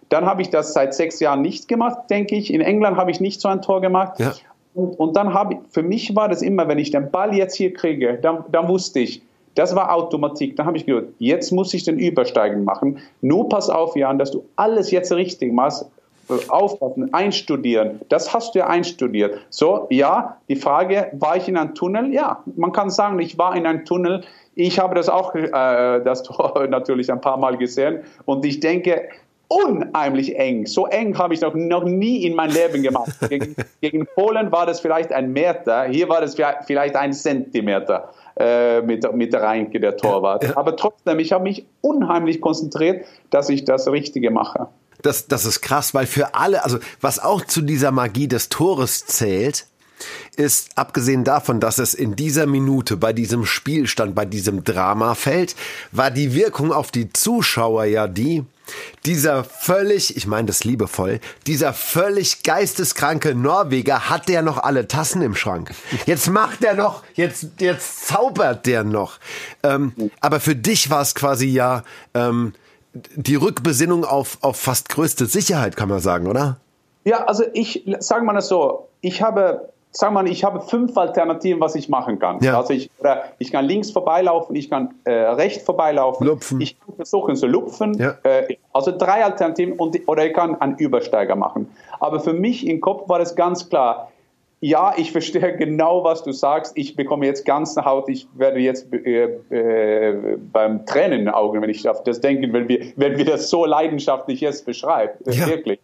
dann habe ich das seit sechs Jahren nicht gemacht, denke ich. In England habe ich nicht so ein Tor gemacht. Ja. Und, und dann habe ich, für mich war das immer, wenn ich den Ball jetzt hier kriege, dann, dann wusste ich, das war Automatik. Da habe ich gedacht, jetzt muss ich den Übersteigen machen. Nur pass auf, Jan, dass du alles jetzt richtig machst. Aufpassen, einstudieren. Das hast du ja einstudiert. So, ja, die Frage, war ich in einem Tunnel? Ja, man kann sagen, ich war in einem Tunnel. Ich habe das auch, äh, das Tor natürlich ein paar Mal gesehen. Und ich denke, unheimlich eng. So eng habe ich noch, noch nie in meinem Leben gemacht. Gegen, gegen Polen war das vielleicht ein Meter, hier war das vielleicht ein Zentimeter äh, mit, mit der Reinke, der Torwart. Ja. Aber trotzdem, ich habe mich unheimlich konzentriert, dass ich das Richtige mache. Das, das ist krass, weil für alle, also was auch zu dieser Magie des Tores zählt, ist, abgesehen davon, dass es in dieser Minute bei diesem Spielstand, bei diesem Drama fällt, war die Wirkung auf die Zuschauer ja die, dieser völlig, ich meine das liebevoll, dieser völlig geisteskranke Norweger hat der noch alle Tassen im Schrank. Jetzt macht er noch, jetzt, jetzt zaubert der noch. Ähm, aber für dich war es quasi ja ähm, die Rückbesinnung auf, auf fast größte Sicherheit, kann man sagen, oder? Ja, also ich, sagen wir das so, ich habe wir mal, ich habe fünf Alternativen, was ich machen kann. Ja. Also ich, ich kann links vorbeilaufen, ich kann äh, rechts vorbeilaufen, lupfen. ich kann versuchen zu lupfen. Ja. Äh, also drei Alternativen und, oder ich kann einen Übersteiger machen. Aber für mich im Kopf war es ganz klar, ja, ich verstehe genau, was du sagst. Ich bekomme jetzt ganz eine Haut. Ich werde jetzt äh, äh, beim Tränen in den Augen, wenn ich das denke, wenn wir, wenn wir das so leidenschaftlich jetzt beschreiben. Ja. Wirklich.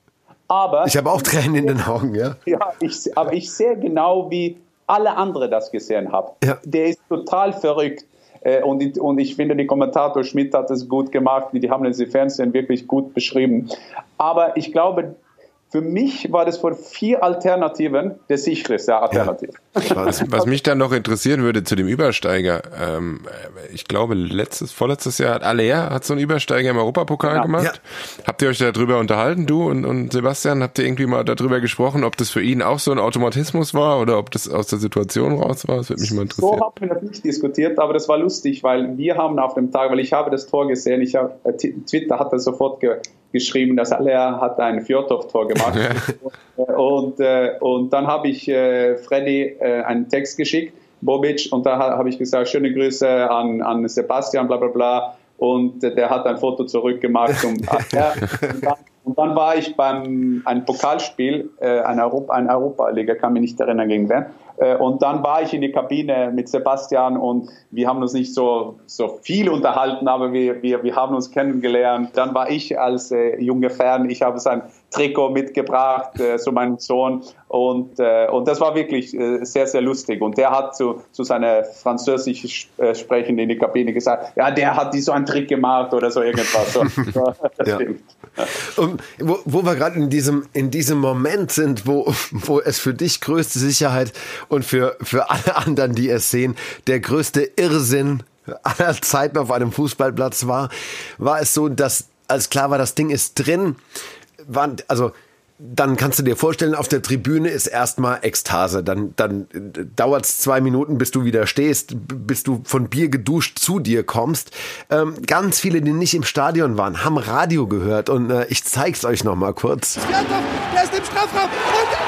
Aber ich habe auch Tränen in den Augen, ja. Ja, ich, aber ich sehe genau, wie alle anderen das gesehen haben. Ja. Der ist total verrückt. Äh, und, und ich finde, die Kommentator Schmidt hat es gut gemacht. Die haben das im Fernsehen wirklich gut beschrieben. Aber ich glaube, für mich war das von vier Alternativen der sicherste Alternative. Ja. Was, was, mich dann noch interessieren würde zu dem Übersteiger, ähm, ich glaube letztes, vorletztes Jahr hat Aller hat so einen Übersteiger im Europapokal ja. gemacht. Ja. Habt ihr euch darüber unterhalten, du und, und Sebastian? Habt ihr irgendwie mal darüber gesprochen, ob das für ihn auch so ein Automatismus war oder ob das aus der Situation raus war? Das würde mich mal interessieren. So haben wir das nicht diskutiert, aber das war lustig, weil wir haben auf dem Tag, weil ich habe das Tor gesehen, ich habe, äh, Twitter hat das sofort ge geschrieben, dass Aller hat ein Fjordhoff-Tor gemacht. und, äh, und dann habe ich äh, Freddy äh, einen Text geschickt, Bobic, und da habe ich gesagt, schöne Grüße an, an Sebastian, bla bla bla. Und der hat ein Foto zurückgemacht. und, dann, und dann war ich beim ein Pokalspiel, äh, ein, Europa, ein Europa-Liga, kann mich nicht erinnern gegen wen. Äh, und dann war ich in die Kabine mit Sebastian und wir haben uns nicht so, so viel unterhalten, aber wir, wir, wir haben uns kennengelernt. Dann war ich als äh, junger Fan, ich habe sein Trikot mitgebracht, äh, so meinem Sohn. Und, äh, und das war wirklich äh, sehr, sehr lustig. Und der hat zu, zu seiner französisch äh, Sprechenden in die Kabine gesagt, ja, der hat die so einen Trick gemacht oder so irgendwas. So, ja. Und wo, wo wir gerade in diesem, in diesem Moment sind, wo, wo es für dich größte Sicherheit und für, für alle anderen, die es sehen, der größte Irrsinn aller Zeiten auf einem Fußballplatz war, war es so, dass als klar war, das Ding ist drin, waren, also dann kannst du dir vorstellen, auf der Tribüne ist erstmal Ekstase. Dann, dann dauert es zwei Minuten, bis du wieder stehst, bis du von Bier geduscht zu dir kommst. Ähm, ganz viele, die nicht im Stadion waren, haben Radio gehört und äh, ich zeig's euch noch mal kurz. Der ist im Strafraum und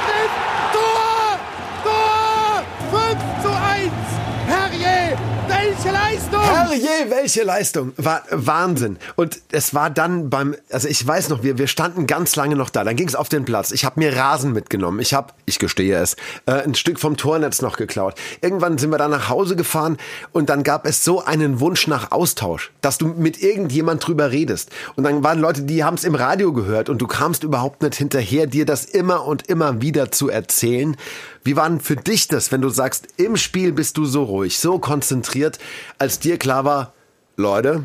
Leistung! Herrje, welche Leistung! War Wahnsinn. Und es war dann beim, also ich weiß noch, wir, wir standen ganz lange noch da. Dann ging es auf den Platz. Ich habe mir Rasen mitgenommen. Ich habe, ich gestehe es, äh, ein Stück vom Tornetz noch geklaut. Irgendwann sind wir da nach Hause gefahren und dann gab es so einen Wunsch nach Austausch, dass du mit irgendjemand drüber redest. Und dann waren Leute, die haben es im Radio gehört und du kamst überhaupt nicht hinterher, dir das immer und immer wieder zu erzählen. Wie war denn für dich das, wenn du sagst, im Spiel bist du so ruhig, so konzentriert, als dir klar war, Leute,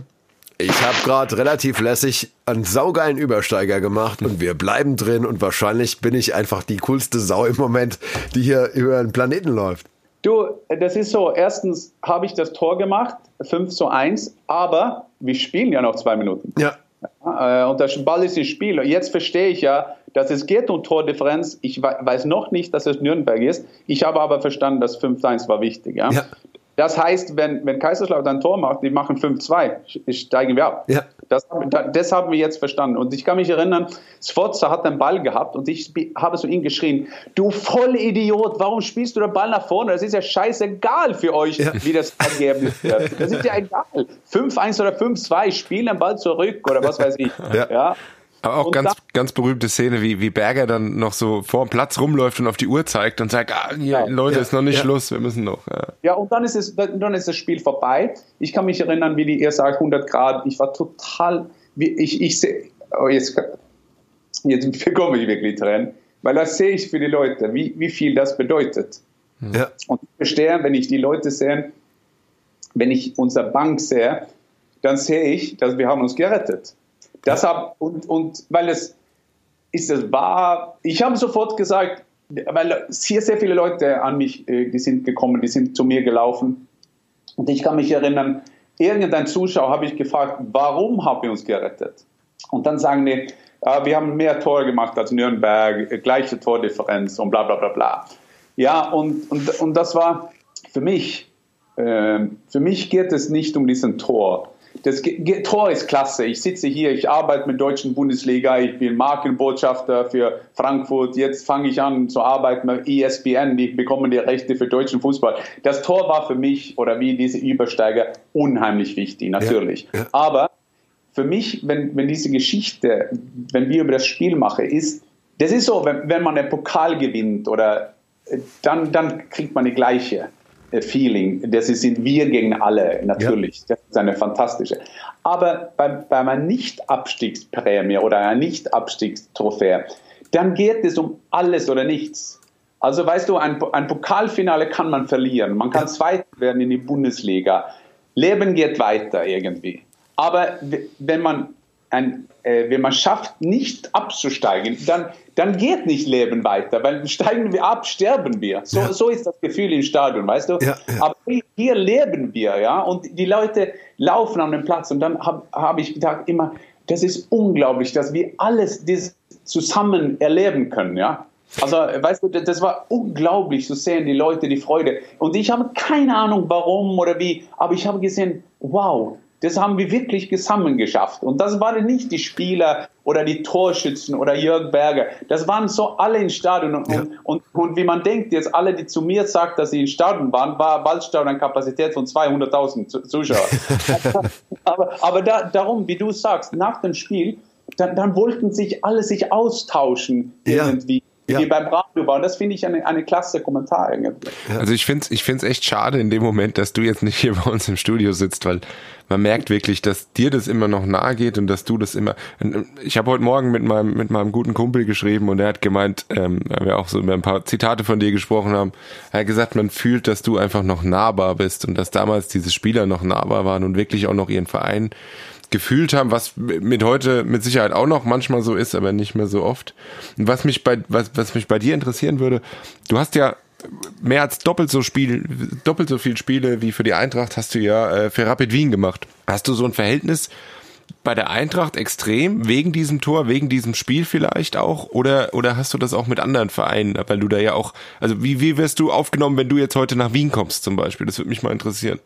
ich habe gerade relativ lässig einen saugeilen Übersteiger gemacht und wir bleiben drin und wahrscheinlich bin ich einfach die coolste Sau im Moment, die hier über den Planeten läuft. Du, das ist so, erstens habe ich das Tor gemacht, 5 zu 1, aber wir spielen ja noch zwei Minuten. Ja. Äh, und der Ball ist im Spiel. Und jetzt verstehe ich ja, dass es geht um Tordifferenz. Ich weiß noch nicht, dass es Nürnberg ist. Ich habe aber verstanden, dass 5-1 war wichtig. Ja? ja. Das heißt, wenn, wenn Kaiserslautern ein Tor macht, die machen 5-2, steigen wir ab. Ja. Das, das haben wir jetzt verstanden. Und ich kann mich erinnern, Sforza hat den Ball gehabt und ich habe zu ihm geschrien, du Vollidiot, warum spielst du den Ball nach vorne? Das ist ja scheißegal für euch, ja. wie das Ergebnis wird. Das ist ja egal. 5-1 oder 5-2, spielen den Ball zurück oder was weiß ich. Ja. ja. Aber auch und ganz, ganz berühmte Szene, wie, wie Berger dann noch so vor dem Platz rumläuft und auf die Uhr zeigt und sagt, ah, hier, ja, Leute, ja, ist noch nicht ja. Schluss, wir müssen noch. Ja. ja, und dann ist, es, dann ist das Spiel vorbei. Ich kann mich erinnern, wie die, ihr sagt, 100 Grad, ich war total, wie, ich, ich sehe, oh, jetzt jetzt bekomme ich wirklich Tränen, weil das sehe ich für die Leute, wie, wie viel das bedeutet. Ja. Und ich verstehe, wenn ich die Leute sehe, wenn ich unsere Bank sehe, dann sehe ich, dass wir haben uns gerettet. Deshalb, und, und weil es ist es wahr, ich habe sofort gesagt, weil hier sehr viele Leute an mich, äh, die sind gekommen, die sind zu mir gelaufen. Und ich kann mich erinnern, irgendein Zuschauer habe ich gefragt, warum haben wir uns gerettet? Und dann sagen die, äh, wir haben mehr Tore gemacht als Nürnberg, äh, gleiche Tordifferenz und bla bla bla bla. Ja, und, und, und das war für mich, äh, für mich geht es nicht um diesen Tor. Das Tor ist klasse. Ich sitze hier, ich arbeite mit deutschen Bundesliga, ich bin Markenbotschafter für Frankfurt. Jetzt fange ich an zu arbeiten mit ESPN, die bekommen die Rechte für deutschen Fußball. Das Tor war für mich oder wie diese Übersteiger unheimlich wichtig, natürlich. Ja, ja. Aber für mich, wenn, wenn diese Geschichte, wenn wir über das Spiel machen, ist, das ist so, wenn, wenn man einen Pokal gewinnt oder dann, dann kriegt man die gleiche äh, Feeling. Das sind wir gegen alle, natürlich. Ja. Das ist eine fantastische. Aber bei, bei einer Nicht-Abstiegsprämie oder einer Nicht-Abstiegstrophäe, dann geht es um alles oder nichts. Also weißt du, ein, ein Pokalfinale kann man verlieren. Man kann Zweiter werden in die Bundesliga. Leben geht weiter irgendwie. Aber wenn man, ein, äh, wenn man schafft, nicht abzusteigen, dann, dann geht nicht Leben weiter, weil steigen wir ab, sterben wir. So, ja. so ist das Gefühl im Stadion, weißt du? Ja, ja. Aber hier leben wir, ja, und die Leute laufen an den Platz und dann habe hab ich gedacht immer, das ist unglaublich, dass wir alles zusammen erleben können, ja. Also, weißt du, das war unglaublich zu sehen, die Leute, die Freude. Und ich habe keine Ahnung, warum oder wie, aber ich habe gesehen, wow, das haben wir wirklich zusammen geschafft. Und das waren nicht die Spieler oder die Torschützen oder Jörg Berger. Das waren so alle im Stadion. Und, ja. und, und, wie man denkt, jetzt alle, die zu mir sagt, dass sie im Stadion waren, war Waldstadion eine Kapazität von 200.000 Zuschauern. aber aber da, darum, wie du sagst, nach dem Spiel, dann, dann wollten sich alle sich austauschen irgendwie. Ja ja. wie beim Radio war. Und das finde ich eine, eine klasse Kommentar irgendwie. Also ich finde es ich find's echt schade in dem Moment, dass du jetzt nicht hier bei uns im Studio sitzt, weil man merkt wirklich, dass dir das immer noch nahe geht und dass du das immer. Ich habe heute Morgen mit meinem mit meinem guten Kumpel geschrieben und er hat gemeint, ähm, wir auch so über ein paar Zitate von dir gesprochen haben. Er hat gesagt, man fühlt, dass du einfach noch nahbar bist und dass damals diese Spieler noch nahbar waren und wirklich auch noch ihren Verein gefühlt haben, was mit heute mit Sicherheit auch noch manchmal so ist, aber nicht mehr so oft. Und was mich bei was, was mich bei dir interessieren würde, du hast ja mehr als doppelt so Spiel, doppelt so viel Spiele wie für die Eintracht hast du ja äh, für Rapid Wien gemacht. Hast du so ein Verhältnis bei der Eintracht extrem wegen diesem Tor, wegen diesem Spiel vielleicht auch oder oder hast du das auch mit anderen Vereinen, weil du da ja auch also wie wie wirst du aufgenommen, wenn du jetzt heute nach Wien kommst zum Beispiel? Das würde mich mal interessieren.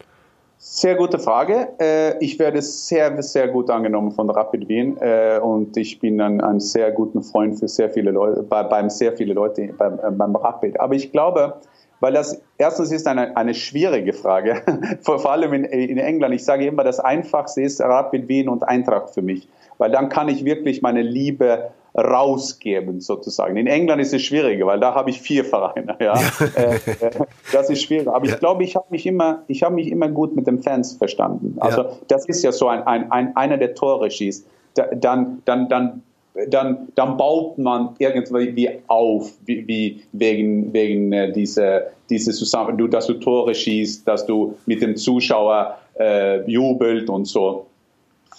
Sehr gute Frage. Äh, ich werde sehr, sehr gut angenommen von Rapid Wien äh, und ich bin ein, ein sehr guter Freund für sehr viele Leute, bei, beim sehr viele Leute beim, äh, beim Rapid. Aber ich glaube, weil das erstens ist eine, eine schwierige Frage, vor, vor allem in, in England. Ich sage immer, das Einfachste ist Rapid Wien und Eintracht für mich, weil dann kann ich wirklich meine Liebe rausgeben sozusagen. In England ist es schwieriger, weil da habe ich vier Vereine. Ja, äh, äh, das ist schwieriger. Aber ja. ich glaube, ich habe mich immer, ich habe mich immer gut mit den Fans verstanden. Also ja. das ist ja so ein, ein, ein einer der Tore schießt. Da, dann, dann, dann dann, dann baut man irgendwie auf, wie, wie wegen, wegen äh, dieser diese Zusammen, du, dass du Tore schießt, dass du mit dem Zuschauer äh, jubelt und so.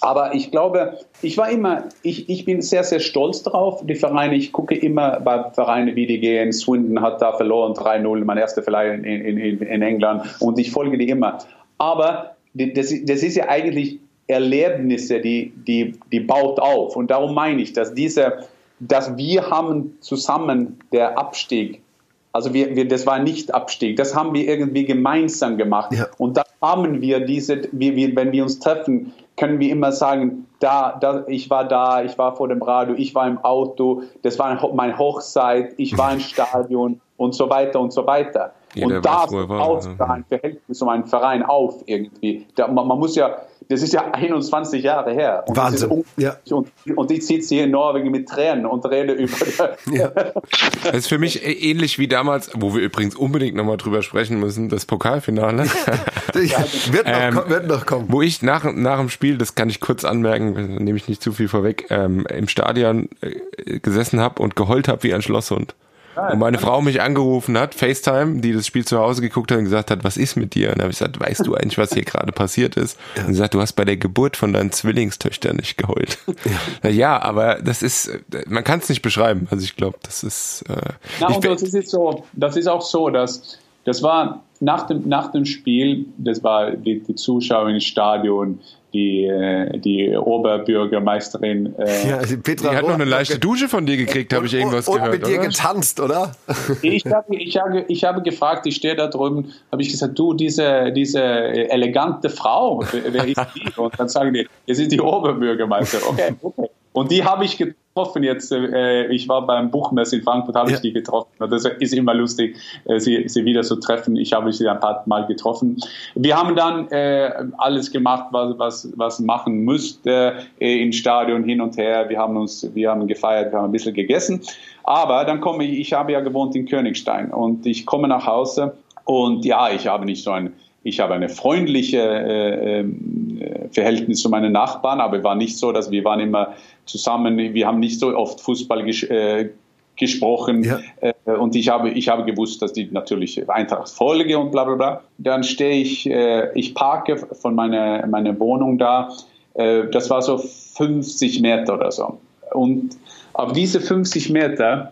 Aber ich glaube, ich war immer, ich, ich bin sehr, sehr stolz drauf. Die Vereine, ich gucke immer bei Vereinen, wie die gehen. Swindon hat da verloren, 3-0, mein erster Verein in, in, in England. Und ich folge die immer. Aber das, das ist ja eigentlich Erlebnisse, die, die, die baut auf. Und darum meine ich, dass diese, dass wir haben zusammen der Abstieg also wir, wir, das war nicht Abstieg, das haben wir irgendwie gemeinsam gemacht. Ja. Und da haben wir diese, wir, wir, wenn wir uns treffen, können wir immer sagen, da, da, ich war da, ich war vor dem Radio, ich war im Auto, das war mein Hochzeit, ich war im Stadion und so weiter und so weiter. Jeder und da baut da ein Verhältnis um einen Verein auf irgendwie. Da, man, man, muss ja, das ist ja 21 Jahre her. Und Wahnsinn. Ja. Und, und ich sitze hier in Norwegen mit Tränen und rede über. ja. Das ist für mich ähnlich wie damals, wo wir übrigens unbedingt nochmal drüber sprechen müssen, das Pokalfinale. wird, noch, ähm, wird noch kommen. Wo ich nach, nach dem Spiel, das kann ich kurz anmerken, nehme ich nicht zu viel vorweg, ähm, im Stadion äh, gesessen habe und geheult habe wie ein Schlosshund und meine Frau mich angerufen hat, FaceTime, die das Spiel zu Hause geguckt hat und gesagt hat, was ist mit dir? Und dann habe ich gesagt, weißt du eigentlich, was hier gerade passiert ist? Ja. Und sie sagt, du hast bei der Geburt von deinen Zwillingstöchtern nicht geheult. Ja, ja aber das ist, man kann es nicht beschreiben. Also ich glaube, das ist. Äh, Na, und das ist jetzt so, das ist auch so, dass das war nach dem, nach dem Spiel, das war die, die Zuschauer im Stadion, die, äh, die Oberbürgermeisterin. Äh, ja, die Petra die hat noch eine leichte Dusche von dir gekriegt, habe ich irgendwas und, und gehört. Und mit dir oder? getanzt, oder? Ich habe, ich, habe, ich habe gefragt, ich stehe da drüben, habe ich gesagt, du, diese, diese elegante Frau, wer ist die? Und dann sagen die, das ist die Oberbürgermeisterin. Okay, okay. Und die habe ich getroffen jetzt. Äh, ich war beim Buchmesse in Frankfurt, habe ja. ich die getroffen. Das ist immer lustig, äh, sie, sie wieder zu treffen. Ich habe sie ein paar Mal getroffen. Wir haben dann äh, alles gemacht, was, was, was machen müsste, äh, im Stadion hin und her. Wir haben uns, wir haben gefeiert, wir haben ein bisschen gegessen. Aber dann komme ich, ich habe ja gewohnt in Königstein und ich komme nach Hause und ja, ich habe nicht so ein ich habe eine freundliche äh, äh, Verhältnis zu meinen Nachbarn, aber es war nicht so, dass wir waren immer zusammen, wir haben nicht so oft Fußball ges äh, gesprochen ja. äh, und ich habe, ich habe gewusst, dass die natürlich Eintracht folge und bla bla bla. Dann stehe ich, äh, ich parke von meiner, meiner Wohnung da, äh, das war so 50 Meter oder so. Und auf diese 50 Meter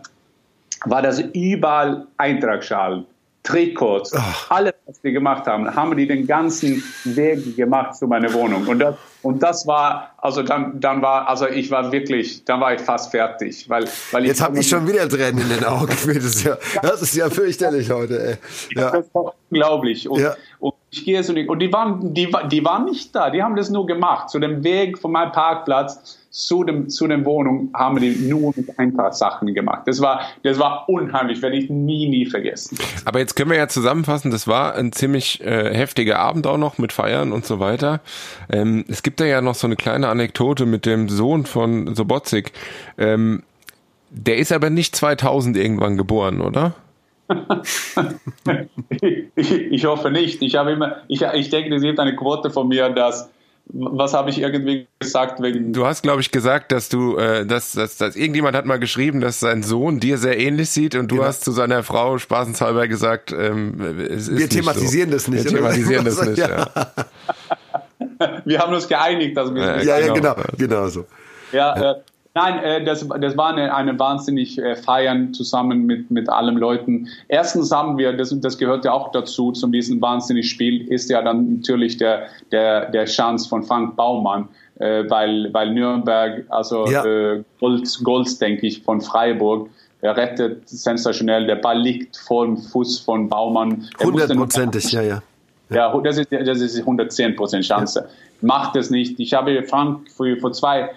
war das überall Eintrachtschal Trikots, Ach. alles, was wir gemacht haben, haben die den ganzen Weg gemacht zu meiner Wohnung. Und das, und das war, also dann, dann war, also ich war wirklich, dann war ich fast fertig, weil, weil Jetzt habe ich schon wieder Tränen in den Augen. Das ist ja, das ist ja fürchterlich heute, ey. Ja. Das war unglaublich. Und, ja. Ich gehe so, und die waren, die, die waren nicht da, die haben das nur gemacht. Zu dem Weg von meinem Parkplatz zu dem, zu den Wohnungen haben die nur ein paar Sachen gemacht. Das war, das war unheimlich, werde ich nie, nie vergessen. Aber jetzt können wir ja zusammenfassen, das war ein ziemlich äh, heftiger Abend auch noch mit Feiern und so weiter. Ähm, es gibt da ja noch so eine kleine Anekdote mit dem Sohn von Sobotzik. Ähm, der ist aber nicht 2000 irgendwann geboren, oder? Ich, ich, hoffe nicht. Ich habe immer, ich, ich denke, es gibt eine Quote von mir, dass was habe ich irgendwie gesagt wegen. Du hast, glaube ich, gesagt, dass du, äh, dass, dass, dass irgendjemand hat mal geschrieben, dass sein Sohn dir sehr ähnlich sieht und du genau. hast zu seiner Frau spaßenshalber gesagt, ähm, es ist Wir thematisieren so. das nicht. Wir thematisieren das nicht, ja. ja. Wir haben uns geeinigt, dass wir ja, ja, genau, genau so. Ja, ja. Äh, Nein, äh, das, das war eine, eine wahnsinnig äh, Feiern zusammen mit, mit allen Leuten. Erstens haben wir, das, das gehört ja auch dazu, zu diesem wahnsinnig Spiel, ist ja dann natürlich der, der, der Chance von Frank Baumann, äh, weil, weil Nürnberg, also ja. äh, Gold, Gold, denke ich, von Freiburg, er rettet sensationell, der Ball liegt vor dem Fuß von Baumann. Hundertprozentig, ja, ja. Ja, das ist, das ist 110 Prozent Chance. Ja. Macht es nicht. Ich habe Frank vor zwei,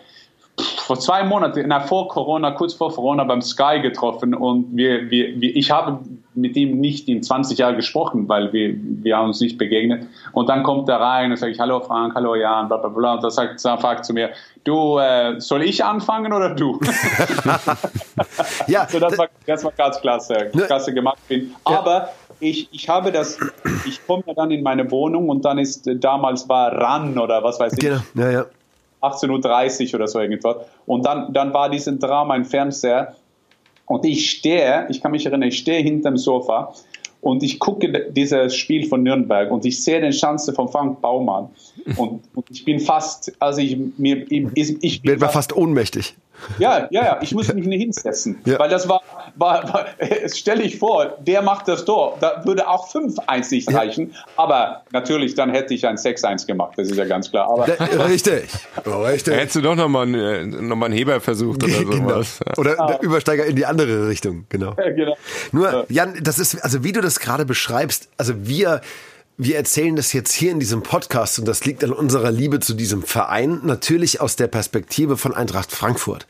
vor zwei Monaten, na, vor Corona, kurz vor Corona beim Sky getroffen und wir, wir, wir, ich habe mit ihm nicht in 20 Jahren gesprochen, weil wir, wir haben uns nicht begegnet. Und dann kommt er rein und sage ich, hallo Frank, hallo Jan, bla bla bla. Und dann sagt, dann fragt zu mir, du, äh, soll ich anfangen oder du? ja. So, das, war, das war ganz klasse, ne. klasse gemacht. Aber ja. ich, ich habe das, ich komme ja dann in meine Wohnung und dann ist, damals war RAN oder was weiß ich. Genau, ja, ja 18.30 Uhr oder so irgendwas. Und dann, dann war diesen Drama im Fernseher. Und ich stehe, ich kann mich erinnern, ich stehe hinterm Sofa und ich gucke dieses Spiel von Nürnberg und ich sehe den Chance von Frank Baumann. Und, und ich bin fast, also ich, mir, ich, ich bin fast, fast ohnmächtig. Ja, ja, ja, ich muss mich nicht hinsetzen, ja. weil das war, war, war stell dich vor, der macht das Tor, da würde auch 5-1 nicht ja. reichen, aber natürlich, dann hätte ich ein 6-1 gemacht, das ist ja ganz klar. Aber richtig, richtig. Hättest du doch nochmal einen, noch einen Heber versucht oder genau. sowas. Oder ja. Übersteiger in die andere Richtung, genau. Ja, genau. Nur, Jan, das ist, also wie du das gerade beschreibst, also wir, wir erzählen das jetzt hier in diesem Podcast und das liegt an unserer Liebe zu diesem Verein, natürlich aus der Perspektive von Eintracht Frankfurt.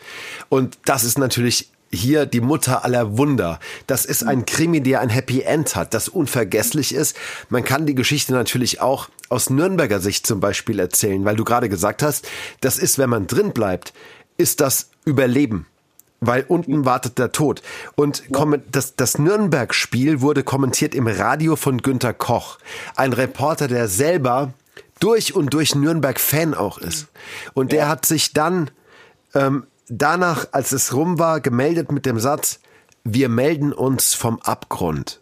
Und das ist natürlich hier die Mutter aller Wunder. Das ist ein Krimi, der ein Happy End hat, das unvergesslich ist. Man kann die Geschichte natürlich auch aus Nürnberger Sicht zum Beispiel erzählen, weil du gerade gesagt hast, das ist, wenn man drin bleibt, ist das Überleben weil unten wartet der Tod. Und das, das Nürnberg-Spiel wurde kommentiert im Radio von Günter Koch, ein Reporter, der selber durch und durch Nürnberg-Fan auch ist. Und der ja. hat sich dann ähm, danach, als es rum war, gemeldet mit dem Satz, wir melden uns vom Abgrund.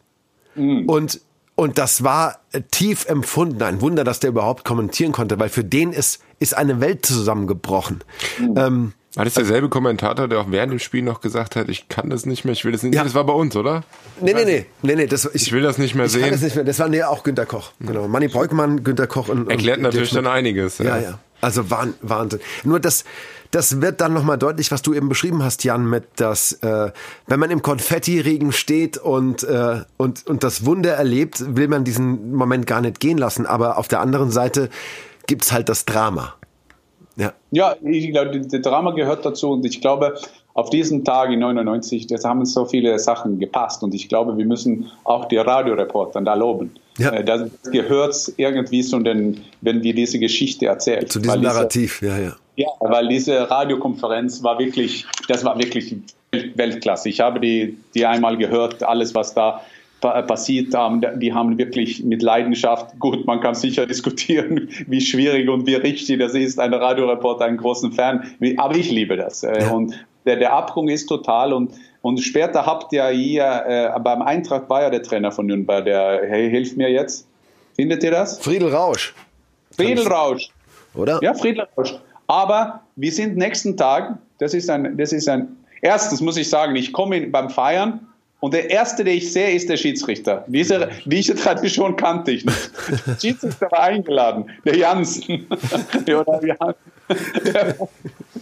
Mhm. Und, und das war tief empfunden. Ein Wunder, dass der überhaupt kommentieren konnte, weil für den ist, ist eine Welt zusammengebrochen. Mhm. Ähm, war das derselbe Kommentator, der auch während dem Spiel noch gesagt hat, ich kann das nicht mehr, ich will das nicht mehr. Ja. Das war bei uns, oder? Nee, nee, nee. nee, nee das, ich, ich will das nicht mehr ich sehen. Kann das, nicht mehr. das war nee, auch Günter Koch. Genau. Manni Beugmann, Günter Koch und. Erklärt und natürlich dann einiges. Ja, ja. ja. Also Wahnsinn. Nur das, das wird dann nochmal deutlich, was du eben beschrieben hast, Jan, mit dass, äh, wenn man im Konfetti-Regen steht und, äh, und, und das Wunder erlebt, will man diesen Moment gar nicht gehen lassen. Aber auf der anderen Seite gibt's halt das Drama. Ja, ja ich glaube, das Drama gehört dazu und ich glaube, auf diesen Tag in 99, das haben so viele Sachen gepasst und ich glaube, wir müssen auch die Radioreporter da loben. Ja. Äh, das gehört irgendwie zu den, wenn wir diese Geschichte erzählen. Zu diesem diese, Narrativ, ja, ja. Ja, weil diese Radiokonferenz war wirklich, das war wirklich Weltklasse. Ich habe die, die einmal gehört, alles, was da passiert haben, die haben wirklich mit Leidenschaft, gut, man kann sicher diskutieren, wie schwierig und wie richtig das ist, ein Radioreporter, einen großen Fan, aber ich liebe das. Äh. Und der, der Abgrund ist total und, und später habt ihr hier, äh, beim Eintracht war ja der Trainer von Nürnberg, der, hey, hilft mir jetzt. Findet ihr das? Friedel Rausch. Friedel Rausch. Oder? Ja, Friedel Rausch. Aber wir sind nächsten Tag, das ist ein, das ist ein, erstens muss ich sagen, ich komme beim Feiern und der erste, den ich sehe, ist der Schiedsrichter. Diese, diese Tradition kannte ich nicht. Der Schiedsrichter war eingeladen, der Jansen.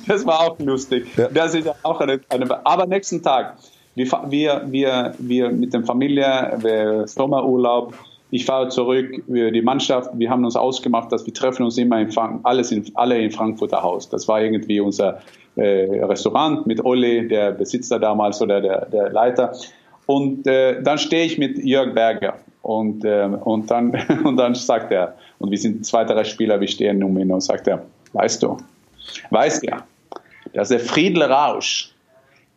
das war auch lustig. Das ist auch eine, eine, aber nächsten Tag, wir, wir, wir, wir mit der Familie, Sommerurlaub, ich fahre zurück, wir, die Mannschaft, wir haben uns ausgemacht, dass wir treffen uns immer in Frank alles in, alle im Frankfurter Haus. Das war irgendwie unser äh, Restaurant mit Olli, der Besitzer damals oder der, der Leiter. Und äh, dann stehe ich mit Jörg Berger und, äh, und, dann, und dann sagt er, und wir sind zwei, drei Spieler, wir stehen um ihn und sagt er, weißt du, weißt ja, dass der Friedel Rausch,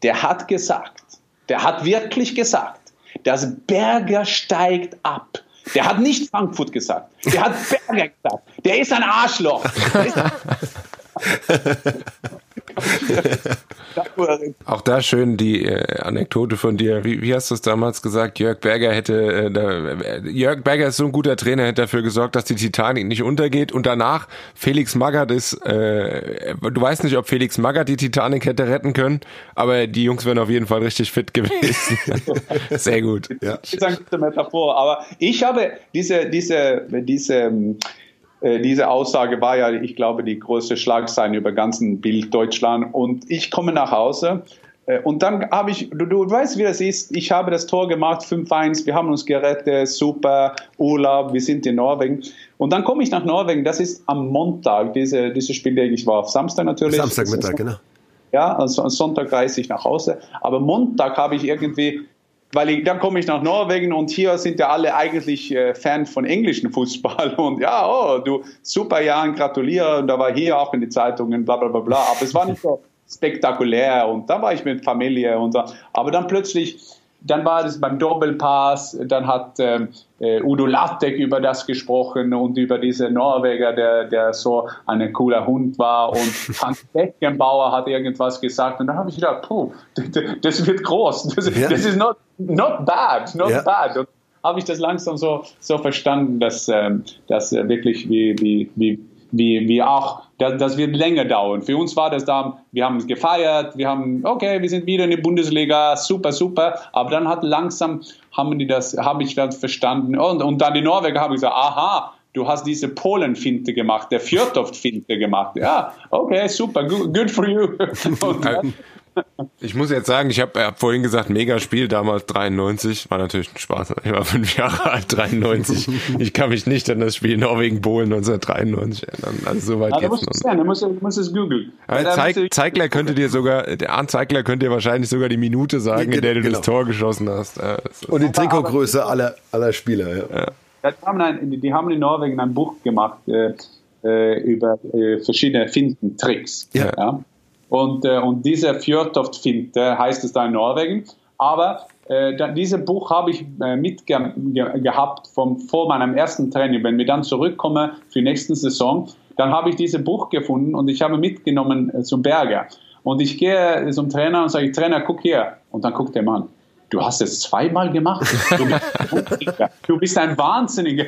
der hat gesagt, der hat wirklich gesagt, dass Berger steigt ab. Der hat nicht Frankfurt gesagt. Der hat Berger gesagt. Der ist ein Arschloch. Auch da schön die äh, Anekdote von dir. Wie, wie hast du es damals gesagt? Jörg Berger hätte, äh, da, äh, Jörg Berger ist so ein guter Trainer, hätte dafür gesorgt, dass die Titanic nicht untergeht. Und danach Felix Magath ist, äh, du weißt nicht, ob Felix Magath die Titanic hätte retten können, aber die Jungs wären auf jeden Fall richtig fit gewesen. Sehr gut. Ja. Das ist eine gute Metaphor. Aber ich habe diese, diese, diese ähm, äh, diese Aussage war ja, ich glaube, die größte Schlagzeile über ganzen Bild Deutschland. Und ich komme nach Hause äh, und dann habe ich, du, du weißt, wie das ist, ich habe das Tor gemacht, 5-1, wir haben uns gerettet, super, Urlaub, wir sind in Norwegen. Und dann komme ich nach Norwegen, das ist am Montag, diese, dieses Spiel, ich war auf Samstag natürlich. Samstagmittag, genau. Ja, also Sonntag reise ich nach Hause. Aber Montag habe ich irgendwie weil ich, dann komme ich nach Norwegen und hier sind ja alle eigentlich äh, Fan von englischen Fußball. Und ja, oh, du, super Jan, gratuliere. Und da war hier auch in die Zeitungen, bla bla bla bla, aber es war nicht so spektakulär. Und da war ich mit Familie und so, aber dann plötzlich dann war es beim Doppelpass, dann hat ähm, äh, Udo Lattek über das gesprochen und über diese Norweger, der, der so ein cooler Hund war und Frank Beckenbauer hat irgendwas gesagt und dann habe ich gedacht, puh, das wird groß, das, ja. das ist not, not bad, not ja. bad. Und habe ich das langsam so, so verstanden, dass, ähm, dass äh, wirklich wie, wie, wie wie, wie auch, das, das wird länger dauern. Für uns war das da, wir haben gefeiert, wir haben, okay, wir sind wieder in der Bundesliga, super, super, aber dann hat langsam, haben die das, habe ich das verstanden und, und dann die Norweger haben gesagt, aha, du hast diese Polen-Finte gemacht, der Fjordhoft-Finte gemacht. Ja, okay, super, good, good for you. Und, Ich muss jetzt sagen, ich habe hab vorhin gesagt, mega Spiel damals 93, war natürlich ein Spaß. Ich war fünf Jahre alt, 93. Ich kann mich nicht an das Spiel Norwegen-Polen 1993 erinnern. Also so weit Ja, da geht's du noch. sehen, da musst du, du musst es googeln. Ja, Zeig, du- Zeigler könnte dir sogar, der Arndt Zeigler könnte dir wahrscheinlich sogar die Minute sagen, in der du Genau. das Tor geschossen hast. Ja, Und die Trikotgröße aller, aller Spieler. Ja. Ja, die, haben ein, die haben in Norwegen ein Buch gemacht äh, äh, über äh, verschiedene Fintentricks. Ja. Und, äh, und diese Fjørtoft-Finte heißt es da in Norwegen. Aber äh, da, dieses Buch habe ich äh, mitgehabt ge gehabt vom, vor meinem ersten Training. Wenn wir dann zurückkommen für die nächste Saison, dann habe ich dieses Buch gefunden und ich habe mitgenommen äh, zum Berger. Und ich gehe zum Trainer und sage, Trainer, guck hier. Und dann guckt der Mann. Du hast es zweimal gemacht. Du bist, du bist ein Wahnsinniger.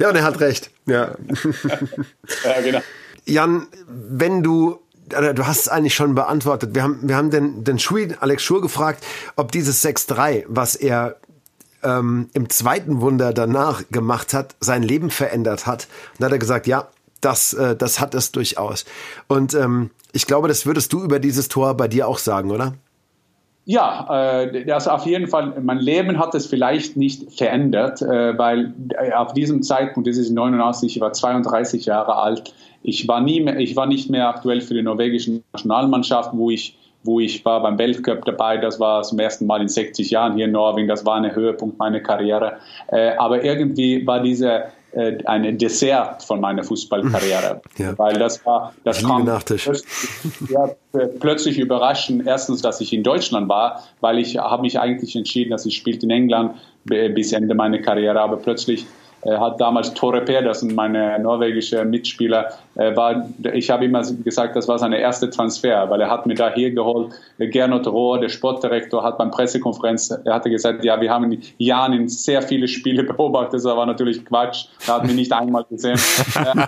ja, und er hat recht. Ja. Ja, genau. Jan, wenn du, äh, du hast es eigentlich schon beantwortet. Wir haben, wir haben den, den Schui, Alex Schur gefragt, ob dieses 6-3, was er ähm, im zweiten Wunder danach gemacht hat, sein Leben verändert hat. Und da hat er gesagt, ja, das, äh, das hat es durchaus. Und ähm, ich glaube, das würdest du über dieses Tor bei dir auch sagen, oder? Ja, äh, das auf jeden Fall. Mein Leben hat es vielleicht nicht verändert, äh, weil äh, auf diesem Zeitpunkt, das ist 89, ich war 32 Jahre alt. Ich war nie mehr, ich war nicht mehr aktuell für die norwegische Nationalmannschaft, wo ich wo ich war beim Weltcup dabei. Das war zum ersten Mal in 60 Jahren hier in Norwegen. Das war ein Höhepunkt meiner Karriere. Äh, aber irgendwie war diese äh, ein Dessert von meiner Fußballkarriere, Ja. weil das war das kam plötzlich- ja, äh, plötzlich überraschen. Erstens, dass ich in Deutschland war, weil ich habe mich eigentlich entschieden, dass ich spielte in England bis Ende meiner Karriere, aber plötzlich hat damals Tore Pedersen, meine norwegische Mitspieler, äh, war, ich habe immer gesagt, das war seine erste Transfer, weil er hat mir da hier geholt. Äh, Gernot Rohr, der Sportdirektor, hat beim Pressekonferenz, er hatte gesagt, ja, wir haben Jan in sehr viele Spiele beobachtet, das war natürlich Quatsch, er hat mich nicht einmal gesehen. Äh,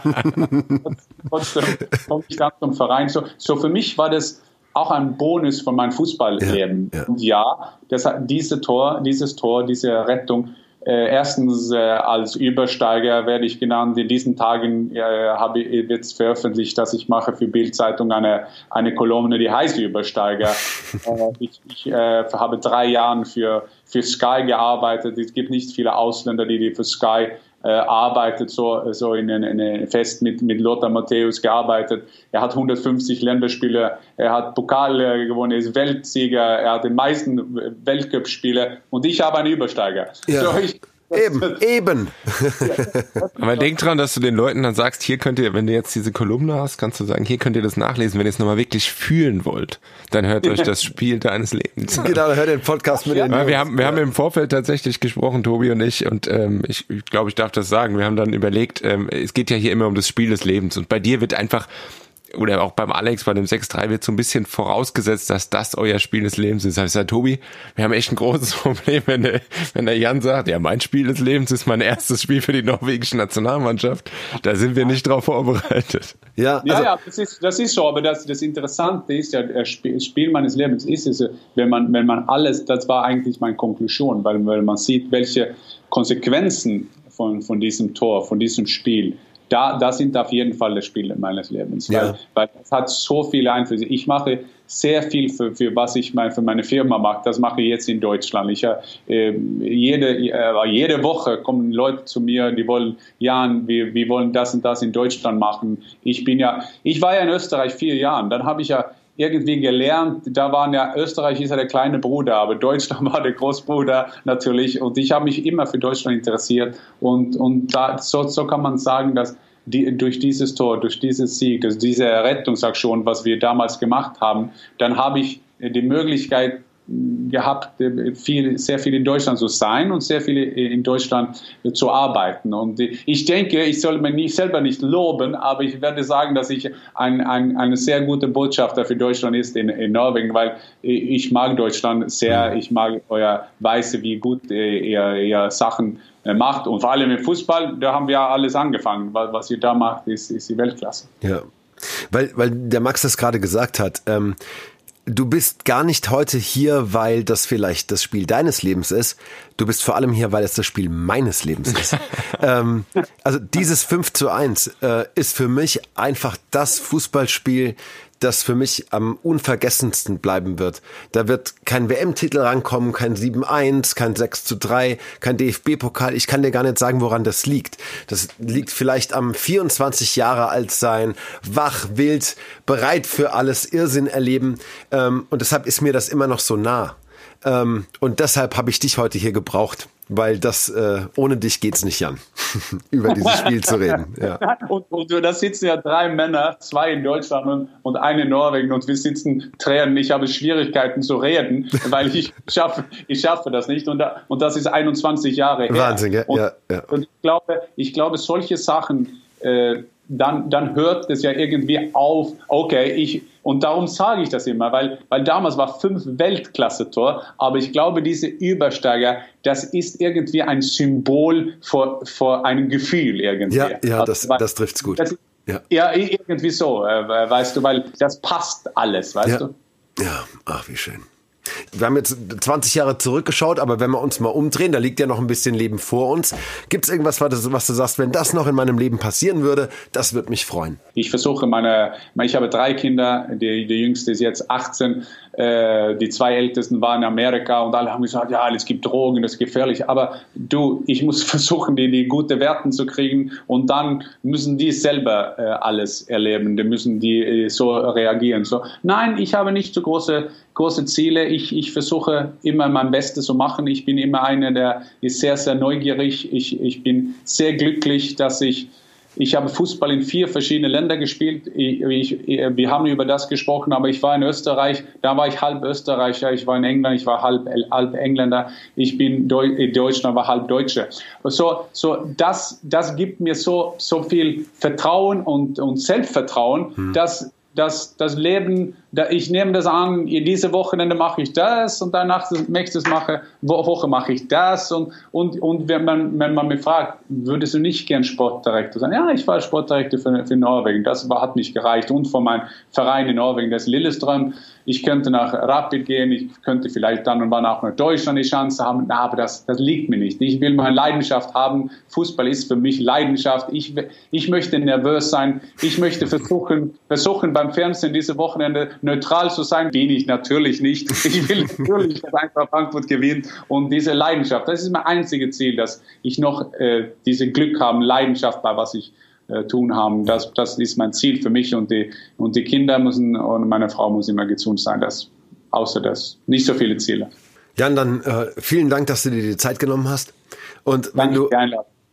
trotzdem komme ich dann zum Verein. So, so für mich war das auch ein Bonus von meinem Fußballleben. Ja, ja. Ja, das, diese Tor, dieses Tor, diese Rettung, äh, erstens äh, als Übersteiger werde ich genannt. In diesen Tagen äh, habe ich jetzt veröffentlicht, dass ich mache für Bildzeitung eine eine Kolumne, die heißt Übersteiger. äh, ich ich äh, habe drei Jahre für für Sky gearbeitet. Es gibt nicht viele Ausländer, die, die für Sky äh, arbeitet, so, so in einem Fest mit, mit Lothar Matthäus gearbeitet. Er hat 150 Länderspiele, er hat Pokal äh, gewonnen, er ist Weltsieger, er hat die meisten Weltcup-Spiele und ich habe einen Übersteiger. Ja. So, ich, Eben, eben. Aber denk dran, dass du den Leuten dann sagst, hier könnt ihr, wenn du jetzt diese Kolumne hast, kannst du sagen, hier könnt ihr das nachlesen, wenn ihr es nochmal wirklich fühlen wollt, dann hört euch das Spiel deines Lebens an. Genau, hör den Podcast mit den Ja, wir Jungs. haben, wir haben im Vorfeld tatsächlich gesprochen, Tobi und ich, und ähm, ich, ich glaube, ich darf das sagen. Wir haben dann überlegt, ähm, es geht ja hier immer um das Spiel des Lebens und bei dir wird einfach oder auch beim Alex bei dem 6-3 wird so ein bisschen vorausgesetzt, dass das euer Spiel des Lebens ist. Das heißt, ja, Tobi, wir haben echt ein großes Problem, wenn der, wenn der Jan sagt, ja, mein Spiel des Lebens ist mein erstes Spiel für die norwegische Nationalmannschaft. Da sind wir nicht drauf vorbereitet. Ja, Ja, also, ja, das ist, das ist so, aber das, das Interessante ist ja, das Spiel, Spiel meines Lebens ist es, wenn man, wenn man alles, das war eigentlich meine Konklusion, weil, weil man sieht, welche Konsequenzen von, von diesem Tor, von diesem Spiel, da, das sind auf jeden Fall das Spiel meines Lebens, Ja. weil, weil es hat so viele Einflüsse. Ich mache sehr viel für, für was ich mein, für meine Firma mache. Das mache ich jetzt in Deutschland. Ich, äh, jede, äh, jede Woche kommen Leute zu mir, die wollen, Jan, wir, wir wollen das und das in Deutschland machen. Ich bin ja, ich war ja in Österreich vier Jahren. Dann habe ich ja irgendwie gelernt, da waren ja, Österreich ist ja der kleine Bruder, aber Deutschland war der Großbruder natürlich. Und ich habe mich immer für Deutschland interessiert. Und, und da, so, so kann man sagen, dass die, durch dieses Tor, durch dieses Sieg, durch diese Rettungsaktion, was wir damals gemacht haben, dann habe ich die Möglichkeit gehabt, viel, sehr viel in Deutschland zu sein und sehr viel in Deutschland zu arbeiten. Und ich denke, ich soll mich selber nicht loben, aber ich werde sagen, dass ich ein, ein, eine sehr gute Botschafter für Deutschland ist in, in Norwegen, weil ich mag Deutschland sehr, ich mag euer Weise, wie gut ihr, ihr Sachen macht. Und vor allem im Fußball, da haben wir alles angefangen. Was ihr da macht, ist, ist die Weltklasse. Ja, weil, weil der Max das gerade gesagt hat. Ähm, du bist gar nicht heute hier, weil das vielleicht das Spiel deines Lebens ist. Du bist vor allem hier, weil es das Spiel meines Lebens ist. ähm, also dieses 5 zu 1 äh, ist für mich einfach das Fußballspiel, das für mich am unvergessensten bleiben wird. Da wird kein WM-Titel rankommen, kein 7-1, kein 6-3, kein DFB-Pokal. Ich kann dir gar nicht sagen, woran das liegt. Das liegt vielleicht am 24 Jahre alt sein, wach, wild, bereit für alles, Irrsinn erleben. Ähm, und deshalb ist mir das immer noch so nah. Ähm, und deshalb habe ich dich heute hier gebraucht weil das äh, ohne dich geht's nicht, Jan, über dieses Spiel zu reden. Ja. Und, und da sitzen ja drei Männer, zwei in Deutschland und, und eine in Norwegen und wir sitzen Tränen. Ich habe Schwierigkeiten zu reden, weil ich schaffe, ich schaffe das nicht und, da, und das ist 21 Jahre her. Wahnsinn, ja. Und, ja, ja. und ich glaube, ich glaube, solche Sachen äh, dann, dann hört es ja irgendwie auf, okay, ich, und darum sage ich das immer, weil, weil damals war fünf Weltklasse-Tor, aber ich glaube, diese Übersteiger, das ist irgendwie ein Symbol vor, vor einem Gefühl irgendwie. Ja, ja also, das, weil, das trifft's gut. Das, ja. ja, irgendwie so, äh, weißt du, weil das passt alles, weißt ja. du? Ja, ach, wie schön. Wir haben jetzt 20 Jahre zurückgeschaut, aber wenn wir uns mal umdrehen, da liegt ja noch ein bisschen Leben vor uns. Gibt es irgendwas, was du sagst, wenn das noch in meinem Leben passieren würde, das würde mich freuen? Ich versuche meine, ich habe drei Kinder, die, die jüngste ist jetzt 18, äh, die zwei Ältesten waren in Amerika und alle haben gesagt, ja, es gibt Drogen, das ist gefährlich. Aber du, ich muss versuchen, die, die gute Werten zu kriegen und dann müssen die selber äh, alles erleben, die müssen die äh, so reagieren. So, nein, ich habe nicht so große große Ziele. Ich, ich versuche immer mein Bestes zu machen. Ich bin immer einer, der ist sehr, sehr neugierig. Ich, ich bin sehr glücklich, dass ich ich habe Fußball in vier verschiedene Länder gespielt. Ich, ich, wir haben über das gesprochen, aber ich war in Österreich, da war ich halb Österreicher, ich war in England, ich war halb, halb Engländer, ich bin in Deutschland, war halb Deutscher. So, so das, das gibt mir so, so viel Vertrauen und, und Selbstvertrauen, hm. dass das, das Leben, ich nehme das an, diese Wochenende mache ich das und danach nächstes Mache, Woche mache ich das und, und, und wenn, man, wenn man mich fragt, würdest du nicht gern Sportdirektor sein? Ja, ich war Sportdirektor für, für Norwegen, das hat nicht gereicht und von meinem Verein in Norwegen, das Lillestrøm, ich könnte nach Rapid gehen, ich könnte vielleicht dann und wann auch nach Deutschland die Chance haben, Na, aber das, das liegt mir nicht. Ich will meine Leidenschaft haben. Fußball ist für mich Leidenschaft. Ich, ich möchte nervös sein. Ich möchte versuchen, versuchen beim Fernsehen diese Wochenende neutral zu sein. Bin ich natürlich nicht. Ich will natürlich, dass einfach Frankfurt gewinnt. Und diese Leidenschaft, das ist mein einziges Ziel, dass ich noch äh, diese Glück habe, Leidenschaft bei was ich äh, tun haben. Das, das ist mein Ziel für mich und die, und die Kinder müssen und meine Frau muss immer gesund sein. Das, außer das. Nicht so viele Ziele. Jan, dann äh, vielen Dank, dass du dir die Zeit genommen hast. Und wenn du,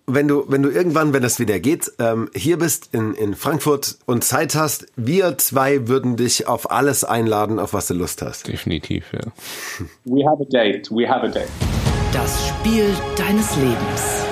wenn du, wenn du irgendwann, wenn es wieder geht, ähm, hier bist in, in Frankfurt und Zeit hast, wir zwei würden dich auf alles einladen, auf was du Lust hast. Definitiv, ja. We have a date. We have a date. Das Spiel deines Lebens.